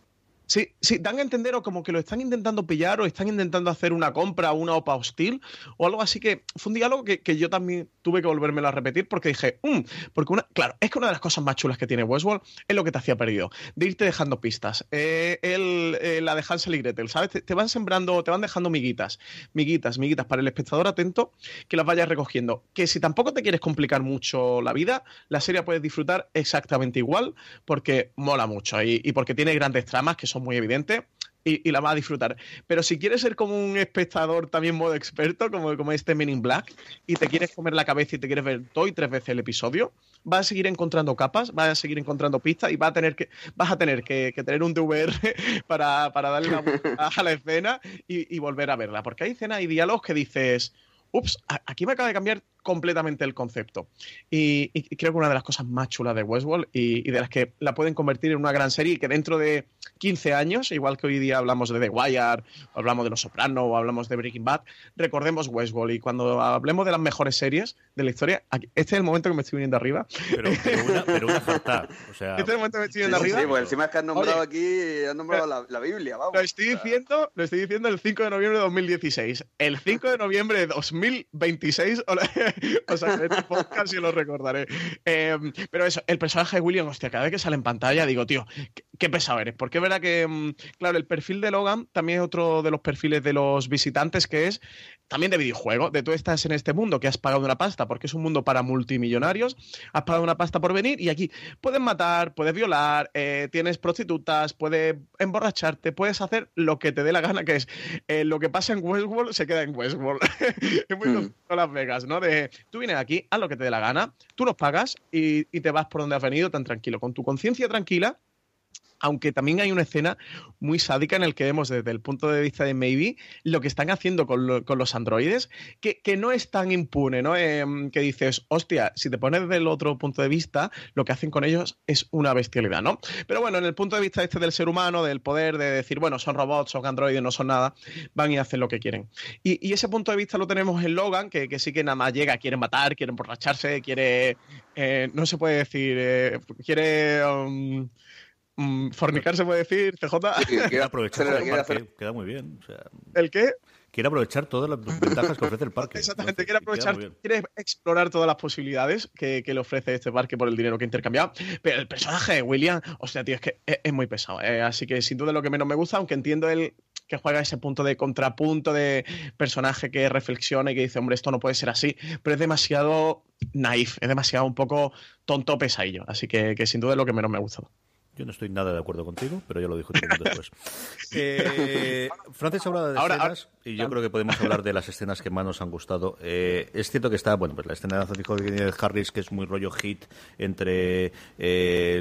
Sí, sí, dan a entender o como que lo están intentando pillar o están intentando hacer una compra una OPA hostil o algo así que fue un diálogo que, que yo también tuve que volvérmelo a repetir porque dije, mmm, porque una, claro, es que una de las cosas más chulas que tiene Westworld es lo que te hacía perdido, de irte dejando pistas. Eh, eh, la de Hansel y Gretel, ¿sabes? Te, te, van sembrando, te van dejando miguitas, miguitas, miguitas para el espectador atento que las vayas recogiendo. Que si tampoco te quieres complicar mucho la vida, la serie puedes disfrutar exactamente igual porque mola mucho y, y porque tiene grandes tramas que son muy evidentes y, la vas a disfrutar. Pero si quieres ser como un espectador también modo experto, como, como este Men in Black, y te quieres comer la cabeza y te quieres ver dos y tres veces el episodio, vas a seguir encontrando capas, vas a seguir encontrando pistas y vas a tener que, vas a tener que, tener un DVR para, para darle una vuelta a la escena y, y volver a verla. Porque hay escenas y diálogos que dices, ups, aquí me acaba de cambiar completamente el concepto. Y, creo que una de las cosas más chulas de Westworld y, de las que la pueden convertir en una gran serie y que dentro de 15 años, igual que hoy día hablamos de The Wire, o hablamos de Los Soprano, o hablamos de Breaking Bad, recordemos Westworld. Y cuando hablemos de las mejores series de la historia, este es el momento que me estoy viniendo arriba. Pero, una, pero una O sea... Este es el momento que me estoy viniendo arriba. Sí, pues encima es que has nombrado aquí, has nombrado la, Biblia, vamos. Lo estoy, diciendo, lo estoy diciendo el 5 de noviembre de 2016. El 5 de noviembre de 2026, o sea, este podcast lo recordaré. Em, pero eso, el personaje de William, hostia, cada vez que sale en pantalla digo, tío, qué, pesado eres. Porque es verdad que, mm, claro, el perfil de Logan también es otro de los perfiles de los visitantes que es también de videojuego, de tú estás en este mundo que has pagado una pasta, porque es un mundo para multimillonarios, has pagado una pasta por venir y aquí puedes matar, puedes violar, eh, tienes prostitutas, puedes emborracharte, puedes hacer lo que te dé la gana, que es eh, lo que pasa en Westworld se queda en Westworld. es muy mm. Las Vegas, ¿no? De tú vienes aquí, haz lo que te dé la gana, tú nos pagas y, y te vas por donde has venido tan tranquilo, con tu conciencia tranquila aunque también hay una escena muy sádica en el que vemos desde el punto de vista de Maybe lo que están haciendo con, los androides, que, no es tan impune, ¿no? Em, que dices, hostia, si te pones del otro punto de vista, lo que hacen con ellos es una bestialidad, ¿no? Pero bueno, en el punto de vista este del ser humano, del poder, de decir, bueno, son robots, son androides, no son nada, van y hacen lo que quieren. Y, ese punto de vista lo tenemos en Logan, que, sí que nada más llega, quiere matar, quiere emborracharse, quiere... Eh, no se puede decir, eh, quiere... Um, fornicar se puede decir, CJ. quiere aprovechar el parque, queda muy bien. ¿El qué? Quiere aprovechar todas las ventajas que ofrece el parque. Exactamente, quiere aprovechar, quiere explorar todas las posibilidades que, le ofrece este parque por el dinero que ha intercambiado. Pero el personaje de William, o sea, tío, es que es, muy pesado. Eh, así que sin duda lo que menos me gusta, aunque entiendo el que juega ese punto de contrapunto de personaje que reflexiona y que dice, hombre, esto no puede ser así, pero es demasiado naif, es demasiado un poco tonto pesadillo. Así que, que sin duda es lo que menos me ha gustado. Yo no estoy nada de acuerdo contigo, pero ya lo dijo todo después. Eh, Francis habla de escenas y yo creo que podemos hablar de las escenas que más nos han gustado. Eh, es cierto que está, bueno, pues la escena de Harris, que es muy rollo hit entre eh,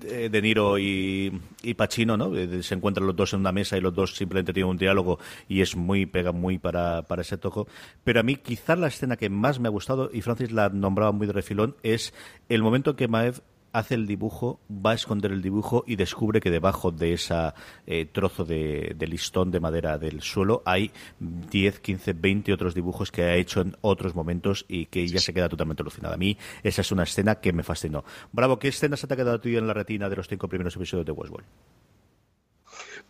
De Niro y, y Pacino, ¿no? Se encuentran los dos en una mesa y los dos simplemente tienen un diálogo y es muy, pega muy para, para ese toco. Pero a mí quizás la escena que más me ha gustado, y Francis la nombraba muy de refilón, es el momento que Maev hace el dibujo, va a esconder el dibujo y descubre que debajo de ese eh, trozo de, listón de madera del suelo hay 10, 15, 20 otros dibujos que ha hecho en otros momentos y que ya se queda totalmente alucinada. A mí esa es una escena que me fascinó. Bravo, ¿qué escena se te ha quedado a ti en la retina de los cinco primeros episodios de Westworld?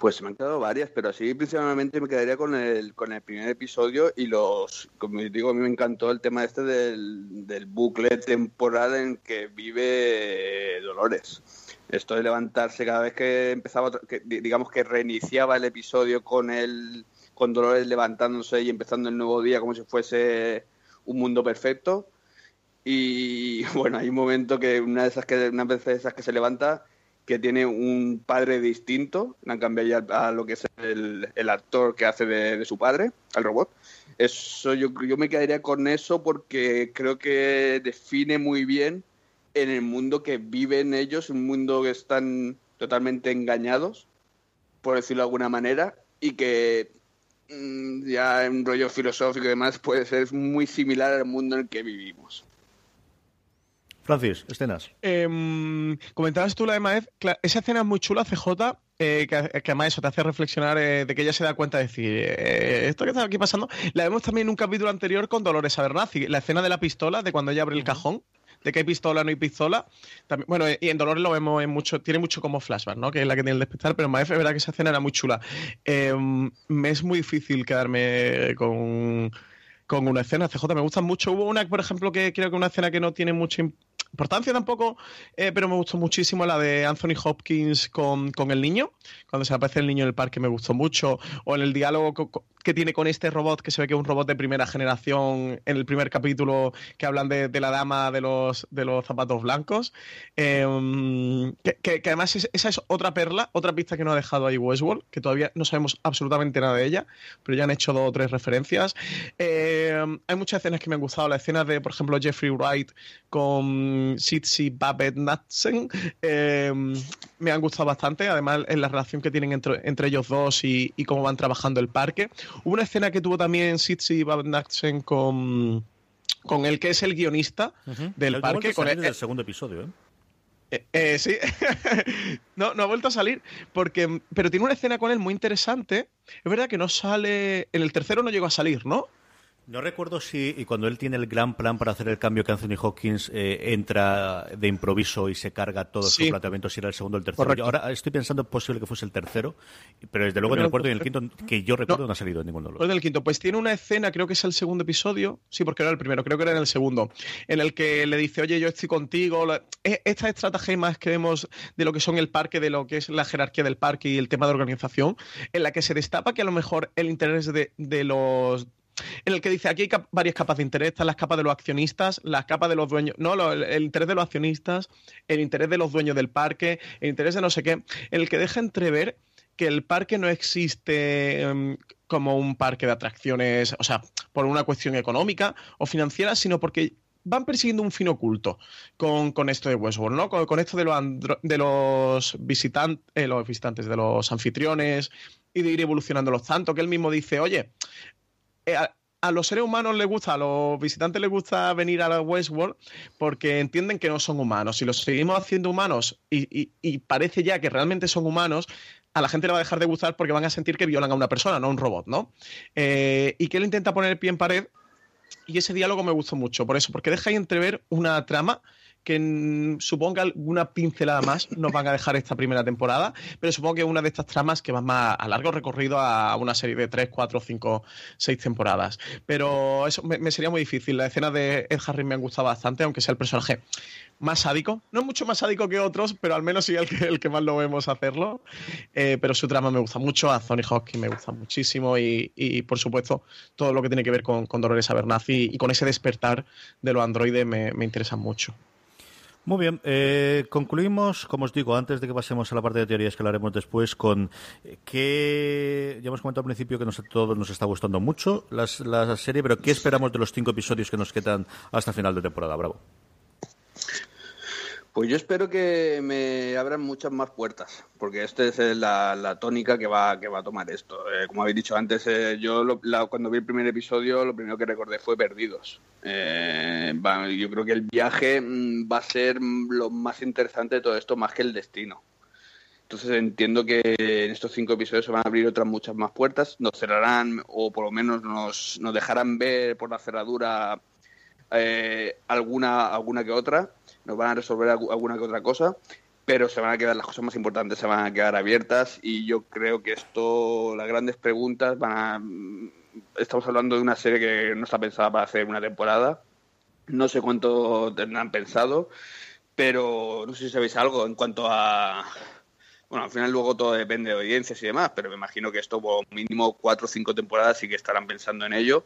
Pues me han quedado varias, pero así principalmente me quedaría con el, con el primer episodio y los, como digo, a mí me encantó el tema este del, del bucle temporal en que vive Dolores. Esto de levantarse cada vez que empezaba, digamos que reiniciaba el episodio con el, con Dolores levantándose y empezando el nuevo día como si fuese un mundo perfecto. Y bueno, hay un momento que una de esas que una vez de esas que se levanta que tiene un padre distinto, han cambiado a lo que es el, actor que hace de, su padre, al robot. Eso yo, yo me quedaría con eso porque creo que define muy bien en el mundo que viven ellos, un mundo que están totalmente engañados, por decirlo de alguna manera, y que mm, ya en rollo filosófico y demás puede ser muy similar al mundo en el que vivimos. Francis, escenas. Em, comentabas tú la de Maez. esa escena es muy chula, CJ, eh, que, además eso te hace reflexionar eh, de que ella se da cuenta de decir, eh, esto que está aquí pasando, la vemos también en un capítulo anterior con Dolores Abernathy, la escena de la pistola, de cuando ella abre el cajón, de que hay pistola, no hay pistola. También, bueno, y en Dolores lo vemos en mucho, tiene mucho como flashback, ¿no? Que es la que tiene el despertar, pero en Maef es verdad que esa escena era muy chula. Em, me es muy difícil quedarme con con una escena. CJ me gustan mucho. Hubo una, por ejemplo, que creo que una escena que no tiene mucha importancia tampoco, eh, pero me gustó muchísimo la de Anthony Hopkins con, con, el niño, cuando se aparece el niño en el parque me gustó mucho, o en el diálogo que tiene con este robot, que se ve que es un robot de primera generación, en el primer capítulo que hablan de, la dama de los, de los zapatos blancos, em, que, además esa es otra perla, otra pista que no ha dejado ahí Westworld, que todavía no sabemos absolutamente nada de ella, pero ya han hecho dos o tres referencias. Em, hay muchas escenas que me han gustado, la escena de, por ejemplo, Jeffrey Wright con Sitsi Babette Natsen em, me han gustado bastante. Además, en la relación que tienen entre, entre ellos dos y, cómo van trabajando el parque. Hubo una escena que tuvo también Sitsi Van con, con el que es el guionista del parque. Con el, segundo episodio, ¿eh? Eh, eh, sí, no, no ha vuelto a salir, porque, pero tiene una escena con él muy interesante. Es verdad que no sale, en el tercero no llegó a salir, ¿no? No recuerdo si y cuando él tiene el gran plan para hacer el cambio que Anthony Hawkins eh, entra de improviso y se carga todo su planteamiento, si era el segundo o el tercero. ahora estoy pensando posible que fuese el tercero, pero desde luego en el cuarto y en el quinto, que yo recuerdo, no, ha salido ninguno de los. En el quinto, pues tiene una escena, creo que es el segundo episodio, sí, porque era el primero, creo que era en el segundo, en el que le dice, oye, yo estoy contigo. E, estas estratagemas que vemos de lo que son el parque, de lo que es la jerarquía del parque y el tema de organización, en la que se destapa que a lo mejor el interés de, de los en el que dice aquí hay varias capas de interés, están las capas de los accionistas, las capas de los dueños, no, el, interés de los accionistas, el interés de los dueños del parque, el interés de no sé qué, en el que deja entrever que el parque no existe em, como un parque de atracciones, o sea, por una cuestión económica o financiera, sino porque van persiguiendo un fin oculto con, esto de Westworld, ¿no? Con, esto de los, de los, visitantes, eh, los visitantes, de los anfitriones y de ir evolucionándolos tanto, que él mismo dice, oye, eh, a, los seres humanos les gusta, a los visitantes les gusta venir a la Westworld porque entienden que no son humanos. Si los seguimos haciendo humanos y, parece ya que realmente son humanos, a la gente le va a dejar de gustar porque van a sentir que violan a una persona, no a un robot, ¿no? Eh, y que él intenta poner el pie en pared y ese diálogo me gustó mucho, por eso, porque deja ahí entrever una trama que supongo que alguna pincelada más nos van a dejar esta primera temporada, pero supongo que una de estas tramas que va más a largo recorrido a una serie de 3, 4, 5, 6 temporadas. Pero eso me, sería muy difícil. La escena de Ed Harris me ha gustado bastante, aunque sea el personaje más sádico. No mucho más sádico que otros, pero al menos sí el que, el que más lo vemos hacerlo. Eh, pero su trama me gusta mucho, a Tony Hawking me gusta muchísimo y, por supuesto todo lo que tiene que ver con, Dolores Abernathy y, con ese despertar de los androides me, me interesa mucho. Muy bien, eh, concluimos, como os digo, antes de que pasemos a la parte de teorías que hablaremos después, con eh, que ya hemos comentado al principio que nos, a todos nos está gustando mucho la serie, pero ¿qué esperamos de los cinco episodios que nos quedan hasta final de temporada? Bravo. Pues yo espero que me abran muchas más puertas, porque esta es eh, la, tónica que va, que va a tomar esto. Eh, como habéis dicho antes, eh, yo cuando vi el primer episodio, lo primero que recordé fue Perdidos. yo creo que el viaje mm, va a ser lo más interesante de todo esto, más que el destino. Entonces entiendo que en estos cinco episodios se van a abrir otras muchas más puertas, nos cerrarán o por lo menos nos, nos dejarán ver por la cerradura alguna, alguna que otra nos van a resolver alguna que otra cosa, pero se van a quedar las cosas más importantes, se van a quedar abiertas y yo creo que esto, las grandes preguntas van a... Estamos hablando de una serie que no está pensada para hacer una temporada, no sé cuánto tendrán pensado, pero no sé si sabéis algo en cuanto a... Bueno, al final luego todo depende de audiencias y demás, pero me imagino que esto por mínimo cuatro o cinco temporadas sí que estarán pensando en ello.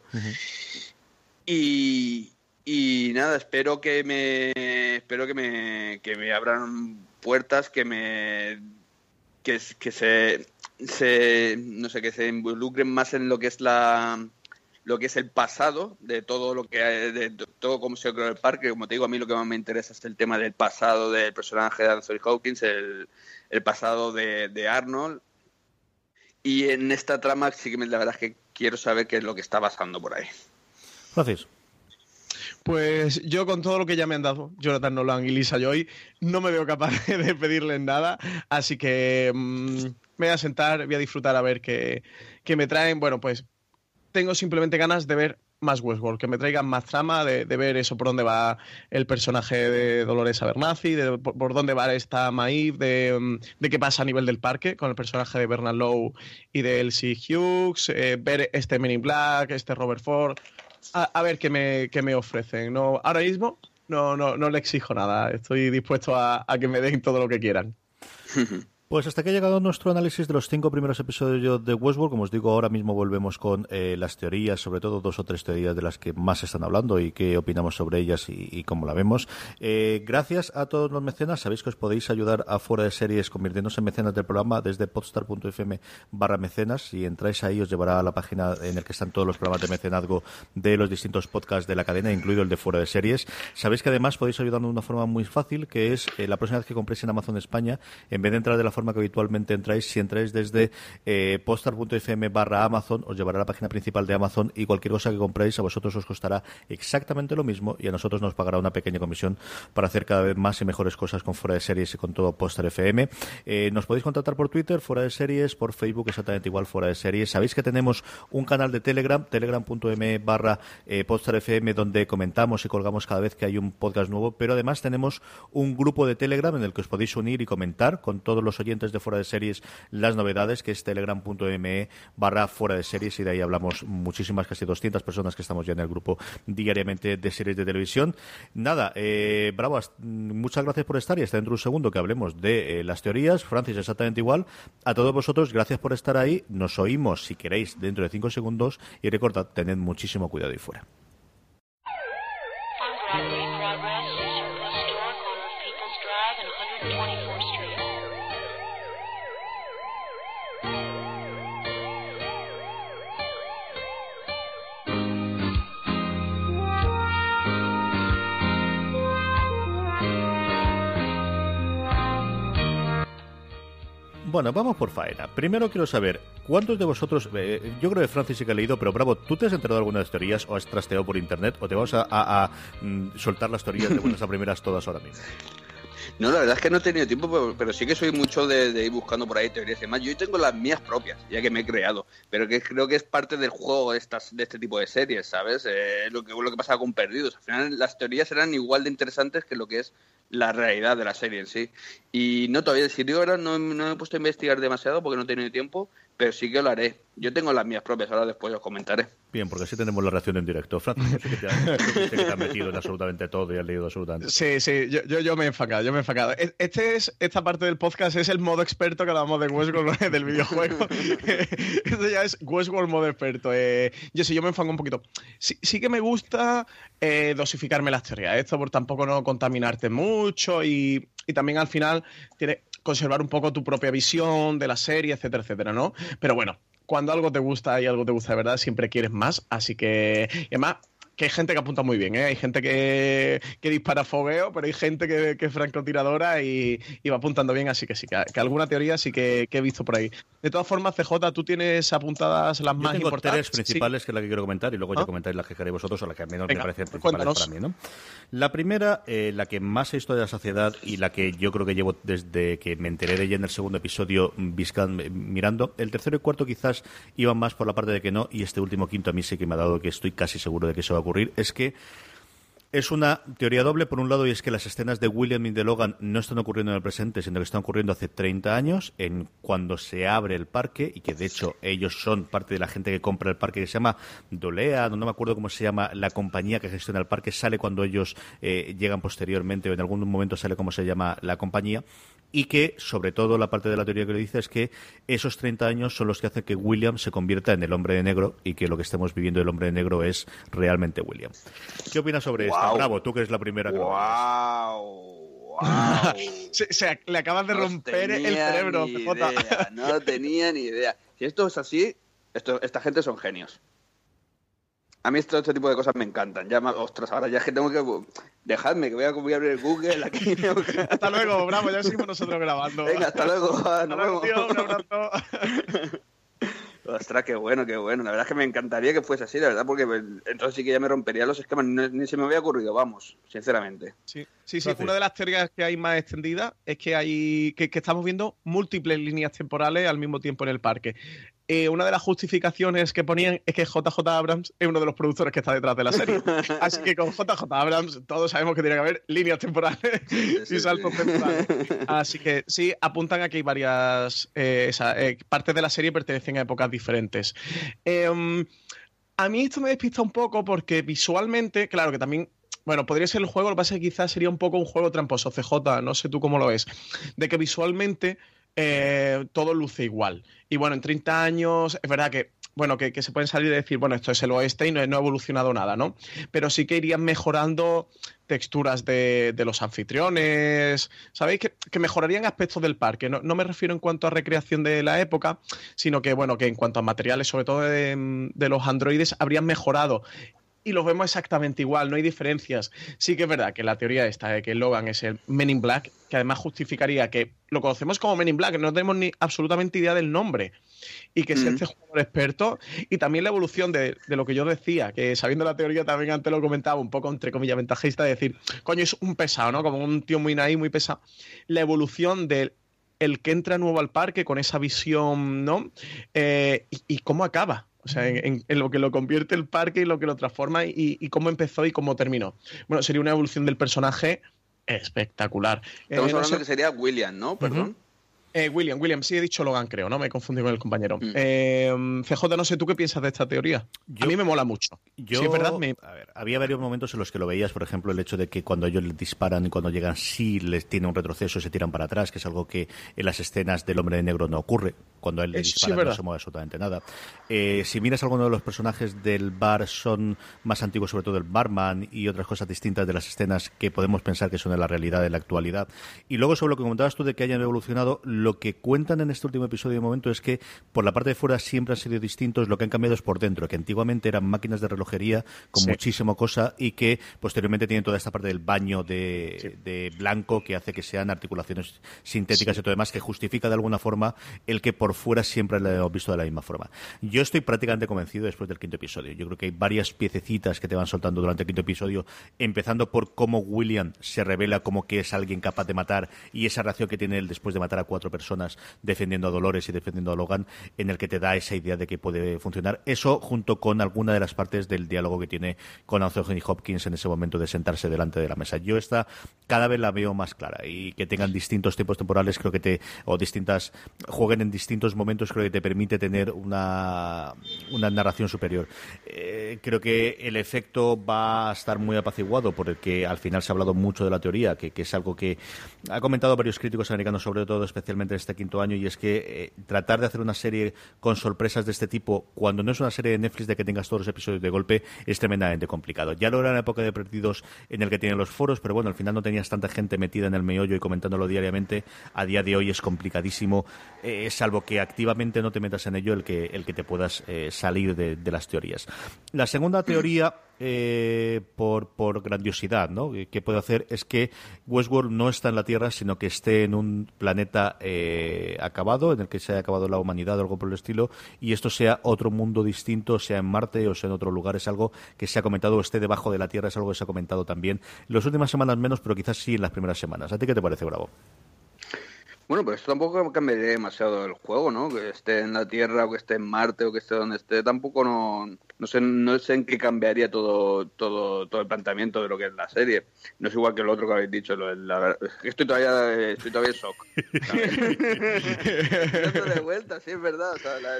Y, y nada, espero que me espero que me, que me abran puertas, que me que, se, se no sé, que se involucren más en lo que es la lo que es el pasado de todo lo que de todo cómo se creó el parque. Como te digo a mí lo que más me interesa es el tema del pasado del personaje de Anthony Hawkins el, el pasado de, de, Arnold. Y en esta trama sí que la verdad es que quiero saber qué es lo que está pasando por ahí. Gracias pues yo con todo lo que ya me han dado Jonathan Nolan y Lisa Joy, no me veo capaz de pedirles nada, así que mm, me voy a sentar, voy a disfrutar a ver qué, me traen. Bueno, pues tengo simplemente ganas de ver más Westworld, que me traigan más trama, de, ver eso, por dónde va el personaje de Dolores Abernathy, de por, dónde va esta Maeve, de, mm, de, qué pasa a nivel del parque con el personaje de Bernard Lowe y de Elsie Hughes, eh, ver este Men in Black, este Robert Ford a, ver qué me, qué me ofrecen. No, ahora mismo no, no, no le exijo nada. Estoy dispuesto a, a que me den todo lo que quieran. Pues hasta que ha llegado nuestro análisis de los cinco primeros episodios de Westworld. Como os digo, ahora mismo volvemos con eh, las teorías, sobre todo dos o tres teorías de las que más están hablando y qué opinamos sobre ellas y, cómo la vemos. Eh, gracias a todos los mecenas. Sabéis que os podéis ayudar a fuera de series convirtiéndose en mecenas del programa desde podstar.fm barra mecenas. Si entráis ahí os llevará a la página en la que están todos los programas de mecenazgo de los distintos podcasts de la cadena, incluido el de fuera de series. Sabéis que además podéis ayudarnos de una forma muy fácil, que es eh, la próxima vez que compréis en Amazon España, en vez de entrar de la plataforma que habitualmente entráis. Si entráis desde eh, postar.fm barra Amazon, os llevará a la página principal de Amazon y cualquier cosa que compréis a vosotros os costará exactamente lo mismo y a nosotros nos pagará una pequeña comisión para hacer cada vez más y mejores cosas con Fuera de Series y con todo Postar FM. Eh, nos podéis contactar por Twitter, Fuera de Series, por Facebook, exactamente igual, Fuera de Series. Sabéis que tenemos un canal de Telegram, telegram.m barra eh, Postar FM, donde comentamos y colgamos cada vez que hay un podcast nuevo, pero además tenemos un grupo de Telegram en el que os podéis unir y comentar con todos los oyentes de Fuera de Series las novedades, que es telegram.me barra Fuera de Series, y de ahí hablamos muchísimas, casi 200 personas que estamos ya en el grupo diariamente de series de televisión. Nada, eh, bravo, muchas gracias por estar y hasta dentro de un segundo que hablemos de eh, las teorías. Francis, exactamente igual. A todos vosotros, gracias por estar ahí. Nos oímos, si queréis, dentro de cinco segundos y recordad, tened muchísimo cuidado ahí fuera. Bueno, vamos por faena. Primero quiero saber, ¿cuántos de vosotros, eh, yo creo que Francis sí que ha leído, pero Bravo, ¿tú te has enterado de alguna teorías o has trasteado por internet o te vas a, mm, soltar las teorías de buenas a primeras todas ahora mismo? No, la verdad es que no he tenido tiempo, pero, sí que soy mucho de, ir buscando por ahí teorías y demás. Yo tengo las mías propias, ya que me he creado, pero que creo que es parte del juego de, estas, de este tipo de series, ¿sabes? Eh, lo, que, lo que pasa con Perdidos. Al final las teorías eran igual de interesantes que lo que es la realidad de la serie en sí. Y no, todavía, si digo ahora, no, no me he puesto a investigar demasiado porque no he tenido tiempo, pero sí que lo haré. Yo tengo las mías propias, ahora después os comentaré. Bien, porque así tenemos la reacción en directo. Francis, que te, has metido en absolutamente todo y has leído absolutamente Sí, sí, yo, yo, me he enfocado, yo me he enfocado. E, este es, esta parte del podcast es el modo experto que hablamos de Westworld del videojuego. Esto ya es Westworld modo experto. Eh, yo sí, yo me enfoco un poquito. Sí, sí que me gusta eh, dosificarme las teorías. Esto por tampoco no contaminarte mucho y, y también al final tiene conservar un poco tu propia visión de la serie, etcétera, etcétera, ¿no? Pero bueno, cuando algo te gusta y algo te gusta de verdad, siempre quieres más. Así que, y además, que hay gente que apunta muy bien, ¿eh? Hay gente que, dispara fogueo, pero hay gente que, que es francotiradora y, va apuntando bien, así que sí, que, alguna teoría sí que, he visto por ahí. De todas formas, CJ, tú tienes apuntadas las más tengo importantes. tres principales que es la que quiero comentar y luego ya ¿Ah? comentáis las que queréis vosotros o las que al menos me parecen principales para mí, ¿no? La primera, eh, la que más he visto de la sociedad y la que yo creo que llevo desde que me enteré de ella en el segundo episodio mirando. El tercero y cuarto quizás iban más por la parte de que no y este último quinto a mí sí que me ha dado que estoy casi seguro de que eso va a ocurrir es que es una teoría doble, por un lado, y es que las escenas de William y de Logan no están ocurriendo en el presente, sino que están ocurriendo hace 30 años, en cuando se abre el parque, y que de hecho ellos son parte de la gente que compra el parque, que se llama Dolea, no me acuerdo cómo se llama la compañía que gestiona el parque, sale cuando ellos eh, llegan posteriormente, o en algún momento sale cómo se llama la compañía y que, sobre todo, la parte de la teoría que le dice es que esos 30 años son los que hacen que William se convierta en el hombre de negro y que lo que estamos viviendo del hombre de negro es realmente William. ¿Qué opinas sobre esto? Bravo, tú que eres la primera que wow. se, le acabas de romper el cerebro, No tenía ni idea. Si esto es así, esto, esta gente son genios. A mí este, este tipo de cosas me encantan. Ya, ostras, ahora ya es que tengo que... Dejadme, que voy a, voy a abrir el Google aquí. hasta luego, bravo, ya seguimos nosotros grabando. Venga, hasta luego. Hasta luego, tío, un abrazo. Ostras, qué bueno, qué bueno. La verdad es que me encantaría que fuese así, la verdad, porque entonces sí que ya me rompería los esquemas. Ni, se me había ocurrido, vamos, sinceramente. Sí, sí, sí. Una de las teorías que hay más extendidas es que hay que, que, estamos viendo múltiples líneas temporales al mismo tiempo en el parque. Eh, una de las justificaciones que ponían es que JJ Abrams es uno de los productores que está detrás de la serie. Así que con JJ Abrams todos sabemos que tiene que haber líneas temporales y saltos temporales. Así que sí, apuntan a que hay varias eh, eh, partes de la serie pertenecen a épocas diferentes. Em, a mí esto me despista un poco porque visualmente, claro que también bueno, podría ser el juego, lo que pasa es que quizás sería un poco un juego tramposo, CJ, no sé tú cómo lo ves, de que visualmente eh, todo luce igual. Y bueno, en 30 años es verdad que bueno, que, se pueden salir y decir, bueno, esto es el oeste y no, ha evolucionado nada, ¿no? Pero sí que irían mejorando texturas de, los anfitriones, ¿sabéis? Que, mejorarían aspectos del parque. No, me refiero en cuanto a recreación de la época, sino que, bueno, que en cuanto a materiales, sobre todo de, de los androides, habrían mejorado y los vemos exactamente igual, no hay diferencias. Sí que es verdad que la teoría esta de que Logan es el Men in Black, que además justificaría que lo conocemos como Men in Black, no tenemos ni absolutamente idea del nombre, y que sea este jugador experto, y también la evolución de, lo que yo decía, que sabiendo la teoría también antes lo comentaba, un poco entre comillas ventajista, de decir, coño, es un pesado, ¿no? Como un tío muy naí, muy pesado. La evolución del el que entra nuevo al parque con esa visión, ¿no? Eh, y cómo acaba. O sea, en, lo que lo convierte el parque y lo que lo transforma y, cómo empezó y cómo terminó. Bueno, sería una evolución del personaje espectacular. Estamos eh, hablando que sería William, ¿no? Perdón. Eh, William, William, sí he dicho Logan, creo, ¿no? Me he confundido con el compañero. Mm. Eh, CJ, no sé, ¿tú qué piensas de esta teoría? a mí me mola mucho. Yo, sí, es verdad. había varios momentos en los que lo veías, por ejemplo, el hecho de que cuando ellos les disparan y cuando llegan sí les tiene un retroceso, se tiran para atrás, que es algo que en las escenas del hombre de negro no ocurre. Cuando él le dispara no se mueve absolutamente nada. Eh, si miras alguno de los personajes del bar, son más antiguos, sobre todo el barman y otras cosas distintas de las escenas que podemos pensar que son de la realidad de la actualidad. Y luego sobre lo que comentabas tú de que hayan evolucionado, lo que cuentan en este último episodio de momento es que por la parte de fuera siempre han sido distintos, lo que han cambiado es por dentro, que antiguamente eran máquinas de relojería con muchísimo cosa y que posteriormente tienen toda esta parte del baño de, blanco que hace que sean articulaciones sintéticas y todo demás, que justifica de alguna forma el que por fuera siempre lo hemos visto de la misma forma. Yo estoy prácticamente convencido después del quinto episodio. Yo creo que hay varias piececitas que te van soltando durante el quinto episodio, empezando por cómo William se revela como que es alguien capaz de matar y esa reacción que tiene él después de matar a cuatro personas defendiendo a Dolores y defendiendo a Logan, en el que te da esa idea de que puede funcionar. Eso junto con alguna de las partes del diálogo que tiene con Anthony Hopkins en ese momento de sentarse delante de la mesa. Yo esta cada vez la veo más clara y que tengan distintos tiempos temporales creo que te o distintas jueguen en distintos momentos creo que te permite tener una, una narración superior. Eh, creo que el efecto va a estar muy apaciguado por el que al final se ha hablado mucho de la teoría, que, que es algo que ha comentado varios críticos americanos sobre todo especialmente este quinto año y es que eh, tratar de hacer una serie con sorpresas de este tipo cuando no es una serie de Netflix de que tengas todos los episodios de golpe es tremendamente complicado. Ya lo era en la época de Perdidos en el que tienen los foros, pero bueno, al final no tenías tanta gente metida en el meollo y comentándolo diariamente. A día de hoy es complicadísimo, eh, salvo que activamente no te metas en ello el que, el que te puedas eh, salir de las teorías. La segunda teoría eh, por, por grandiosidad, ¿no? Que puede hacer es que Westworld no está en la Tierra, sino que esté en un planeta eh, acabado, en el que se haya acabado la humanidad o algo por el estilo, y esto sea otro mundo distinto, sea en Marte o sea en otro lugar. Es algo que se ha comentado, o esté debajo de la Tierra, es algo que se ha comentado también. En las últimas semanas menos, pero quizás sí en las primeras semanas. ¿A ti qué te parece, Bravo? Bueno, pues esto tampoco cambiaría demasiado el juego, ¿no? Que esté en la Tierra o que esté en Marte o que esté donde esté, tampoco no, no sé, no sé en qué cambiaría todo, todo, todo el planteamiento de lo que es la serie. No es igual que el otro que habéis dicho, lo la, estoy todavía, estoy todavía en shock. de vuelta, sí es verdad. O sea, la,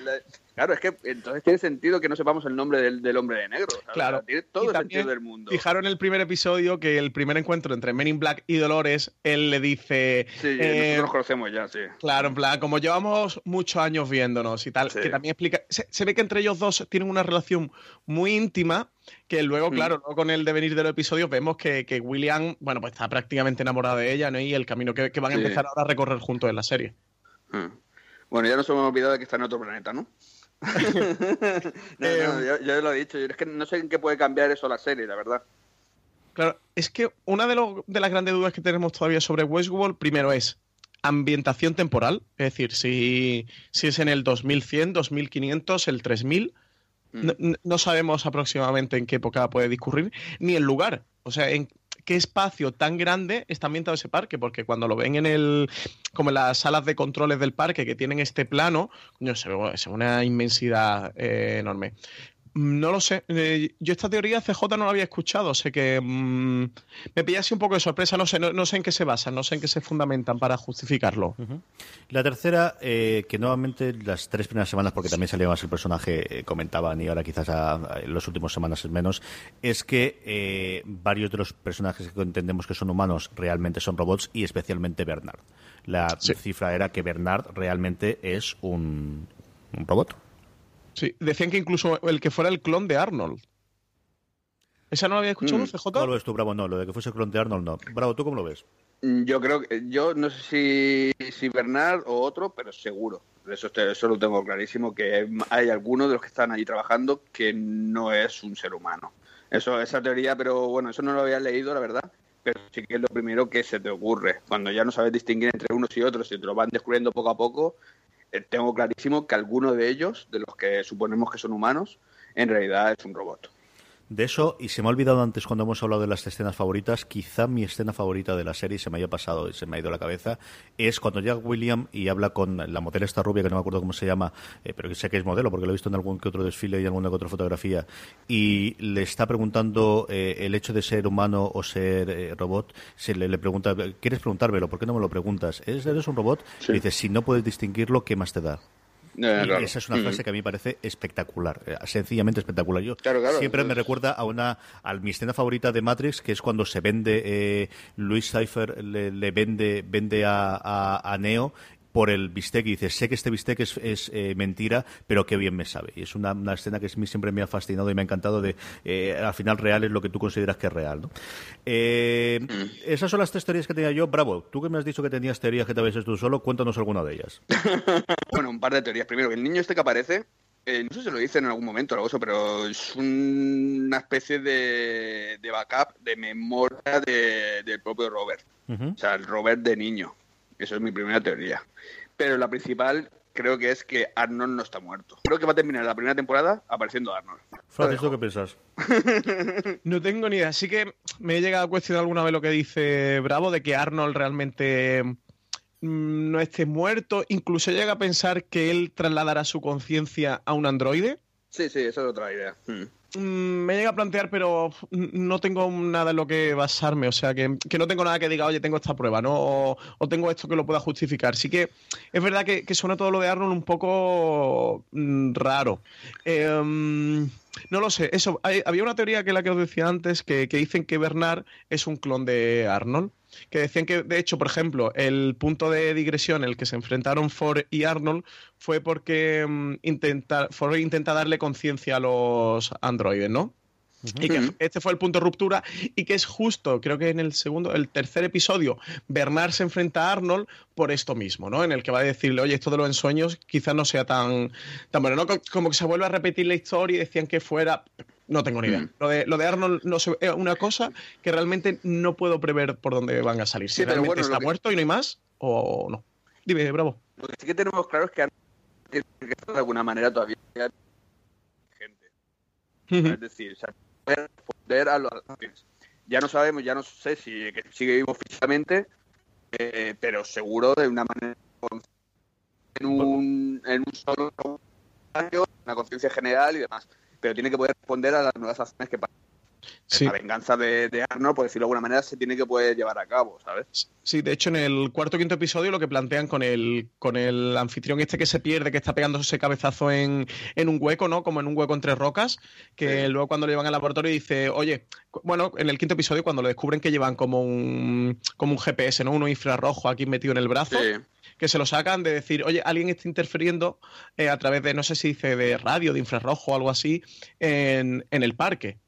Claro, es que entonces tiene sentido que no sepamos el nombre del, hombre de negro. Claro. tiene todo el sentido del mundo. Fijaron el primer episodio que el primer encuentro entre Men in Black y Dolores, él le dice. Sí, eh, nosotros conocemos ya, sí. Claro, en plan, como llevamos muchos años viéndonos y tal, que también explica. Se, ve que entre ellos dos tienen una relación muy íntima. Que luego, mm. claro, con el devenir del episodio vemos que, William, bueno, pues está prácticamente enamorado de ella, ¿no? Y el camino que, van a empezar ahora a recorrer juntos en la serie. Mm. Bueno, ya nos hemos olvidado de que está en otro planeta, ¿no? Eh, yo, lo he dicho, es que no sé en qué puede cambiar eso la serie, la verdad. Claro, es que una de, de las grandes dudas que tenemos todavía sobre Westworld, primero es ambientación temporal, es decir, si, si es en el 2100, 2500, el 3000, mm. no, no, sabemos aproximadamente en qué época puede discurrir, ni el lugar. O sea, en, qué espacio tan grande está ambientado ese parque, porque cuando lo ven en el, como en las salas de controles del parque que tienen este plano, no se ve una inmensidad eh, enorme. No lo sé. Eh, yo esta teoría CJ no la había escuchado. Sé que mm, me pillase un poco de sorpresa. No sé, no, sé en qué se basan, no sé en qué se fundamentan para justificarlo. La tercera, eh, que nuevamente las tres primeras semanas, porque también salió más el personaje, eh, comentaban, y ahora quizás en las últimas semanas es menos, es que varios de los personajes que entendemos que son humanos realmente son robots y especialmente Bernard. La cifra era que Bernard realmente es un robot. Sí, decían que incluso el que fuera el clon de Arnold. ¿Esa no la había escuchado, mm. CJ? No lo ves tú, Bravo, no. Lo de que fuese el clon de Arnold, no. Bravo, ¿tú cómo lo ves? Mm, yo creo que. Yo no sé si, si Bernard o otro, pero seguro. Eso, eso lo tengo clarísimo, que hay alguno de los que están allí trabajando que no es un ser humano. Eso, esa teoría, pero bueno, eso no lo había leído, la verdad. Pero sí que es lo primero que se te ocurre. Cuando ya no sabes distinguir entre unos y otros y te lo van descubriendo poco a poco, tengo clarísimo que alguno de ellos, de los que suponemos que son humanos, en realidad es un robot. De eso, y se me ha olvidado antes cuando hemos hablado de las escenas favoritas, quizá mi escena favorita de la serie, se me haya pasado y se me ha ido la cabeza, es cuando llega William y habla con la modelo esta rubia, que no me acuerdo cómo se llama, eh, pero que sé que es modelo porque lo he visto en algún que otro desfile y alguna que otra fotografía, y le está preguntando eh, el hecho de ser humano o ser eh, robot, se le, pregunta, ¿quieres preguntármelo? ¿Por qué no me lo preguntas? ¿Eres un robot? Y dice, si no puedes distinguirlo, ¿qué más te da? Esa es una frase que a mí me parece espectacular, eh, sencillamente espectacular. Yo siempre me recuerda a una a mi escena favorita de Matrix, que es cuando se vende eh, Luis Cypher le, vende vende a, a, Neo por el bistec y dice, sé que este bistec es, es eh, mentira, pero qué bien me sabe. Y es una, escena que a mí siempre me ha fascinado y me ha encantado de, eh, al final real es lo que tú consideras que es real. ¿no? Eh, mm. Esas son las tres teorías que tenía yo. Bravo, tú que me has dicho que tenías teorías que te habías tú solo, cuéntanos alguna de ellas. bueno, un par de teorías. Primero, que el niño este que aparece, no sé si lo dicen en algún momento, eso, pero es una especie de, backup de memoria del propio Robert. O sea, el Robert de niño. Eso es mi primera teoría. Pero la principal creo que es que Arnold no está muerto. Creo que va a terminar la primera temporada apareciendo Arnold. Francisco, ¿qué piensas? no tengo ni idea. Sí que me he llegado a cuestionar alguna vez lo que dice Bravo de que Arnold realmente mm, no esté muerto. Incluso llega a pensar que él trasladará su conciencia a un androide. Sí, sí, esa es otra idea. Hmm. Mm, me llega a plantear, pero no tengo nada en lo que basarme. O sea, que, no tengo nada que diga, oye, tengo esta prueba, ¿no? O, tengo esto que lo pueda justificar. Sí que es verdad que, suena todo lo de Arnold un poco mm, raro. Em, no lo sé. Eso, había una teoría que la que os decía antes, que, que dicen que Bernard es un clon de Arnold que decían que, de hecho, por ejemplo, el punto de digresión en el que se enfrentaron Ford y Arnold fue porque mm, Ford intenta darle conciencia a los androides, ¿no? Y que este fue el punto de ruptura y que es justo, creo que en el segundo, el tercer episodio, Bernard se enfrenta a Arnold por esto mismo, ¿no? En el que va a decirle, oye, esto de los ensueños quizás no sea tan, tan bueno, ¿no? Como que se vuelve a repetir la historia y decían que fuera, no tengo ni idea. Mm. Lo, de, lo de Arnold no es una cosa que realmente no puedo prever por dónde van a salir. Si realmente está muerto y no hay más o no. Dime, bravo. Lo que sí que tenemos claro es que Arnold tiene que de alguna manera todavía gente. Es decir, responder a los Ya no sabemos, ya no sé si sigue vivo físicamente, eh, pero seguro de una manera en un, en un solo una conciencia general y demás pero tiene que poder responder a las nuevas acciones que pasan. La venganza de, Arnold, por decirlo de alguna manera, se tiene que poder llevar a cabo, ¿sabes? Sí, de hecho, en el cuarto o quinto episodio lo que plantean con el, con el anfitrión este que se pierde, que está pegando ese cabezazo en, un hueco, ¿no? Como en un hueco entre rocas, que luego cuando lo llevan al laboratorio dice, oye, bueno, en el quinto episodio cuando lo descubren que llevan como un, como un GPS, ¿no? Uno infrarrojo aquí metido en el brazo. Sí que se lo sacan de decir, oye, alguien está interfiriendo eh, a través de, no sé si dice de radio, de infrarrojo o algo así, en, el parque.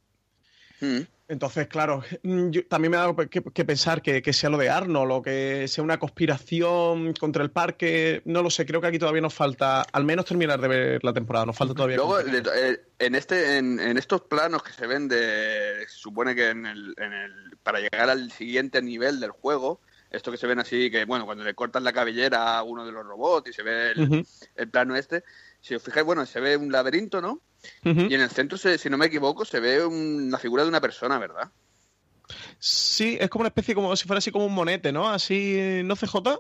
Hmm. Entonces, claro, mm, también me ha dado que, pensar que, sea lo de Arnold o que sea una conspiración contra el parque. No lo sé, creo que aquí todavía nos falta, al menos terminar de ver la temporada, nos falta todavía. Luego, eh, en, este, en, estos planos que se ven de, se supone que en el, para llegar al siguiente nivel del juego, esto que se ven así, que bueno, cuando le cortan la cabellera a uno de los robots y se ve el, plano este, si os fijáis, bueno, se ve un laberinto, ¿no? Y en el centro, si no me equivoco, se ve una figura de una persona, ¿verdad? Sí, es como una especie, como si fuera así como un monete, ¿no? Así, ¿no CJ?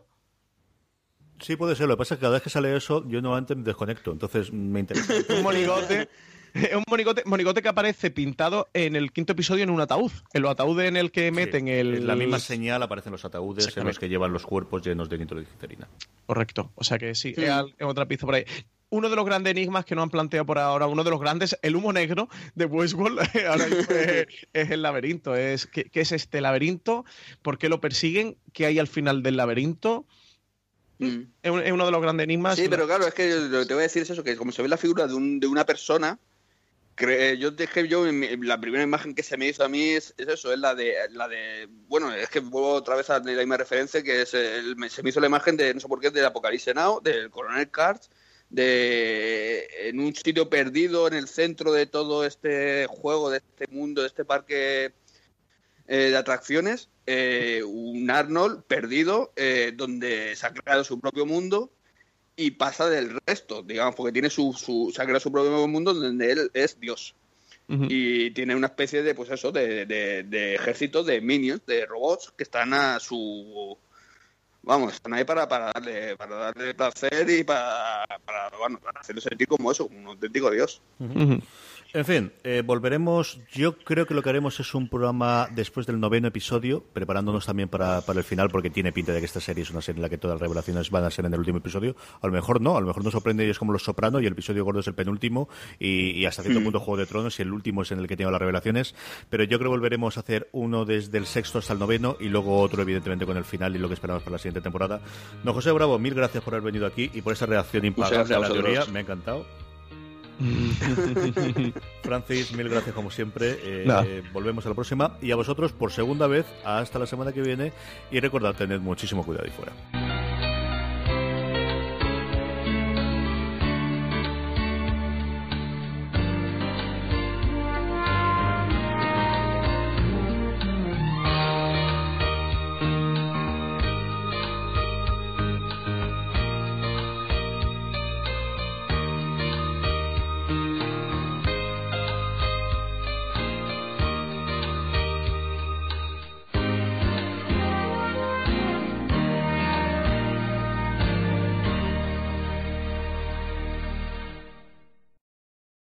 Sí, puede ser. Lo que pasa es que cada vez que sale eso, yo nuevamente me desconecto. Entonces me interesa. un monigote. Es un monigote, que aparece pintado en el quinto episodio en un ataúd. En los ataúdes en el que meten el. La misma señal aparecen los ataúdes en los que llevan los cuerpos llenos de nitroglicerina. Correcto. O sea que sí, Es, otra pista por ahí uno de los grandes enigmas que no han planteado por ahora, uno de los grandes, el humo negro de Westworld, ahora es, es, el laberinto. Es, ¿qué, es este laberinto? ¿Por qué lo persiguen? ¿Qué hay al final del laberinto? Mm. Es, uno de los grandes enigmas. Sí, pero claro, es que lo que te voy a decir es eso, que como se ve la figura de, un, de una persona, yo dejé yo la primera imagen que se me hizo a mí es, eso, es la de la de bueno, es que vuelvo otra vez a la misma referencia que es se me hizo la imagen de no sé por qué del Apocalipsis Now, del Coronel Cards, de en un sitio perdido en el centro de todo este juego, de este mundo, de este parque eh, de atracciones, eh, un Arnold perdido eh, donde se ha creado su propio mundo y pasa del resto, digamos, porque tiene su, su, se ha creado su propio mundo donde él es Dios. Y tiene una especie de, pues eso, de, de, de ejército de minions, de robots que están a su vamos, están ahí para, para, darle, para darle placer y para, para, bueno, para hacerlo sentir como eso, un auténtico dios. En fin, eh, volveremos. Yo creo que lo que haremos es un programa después del noveno episodio, preparándonos también para, para el final, porque tiene pinta de que esta serie es una serie en la que todas las revelaciones van a ser en el último episodio. A lo mejor no, a lo mejor nos sorprende y es como Los Soprano y el episodio gordo es el penúltimo y, y hasta cierto punto Juego de Tronos y el último es en el que tiene las revelaciones. Pero yo creo que volveremos a hacer uno desde el sexto hasta el noveno y luego otro, evidentemente, con el final y lo que esperamos para la siguiente temporada. No, José Bravo, mil gracias por haber venido aquí y por esa reacción impagable a la teoría. Me ha encantado. Francis, mil gracias como siempre. Eh, volvemos a la próxima. Y a vosotros, por segunda vez, hasta la semana que viene. Y recordad, tened muchísimo cuidado ahí fuera.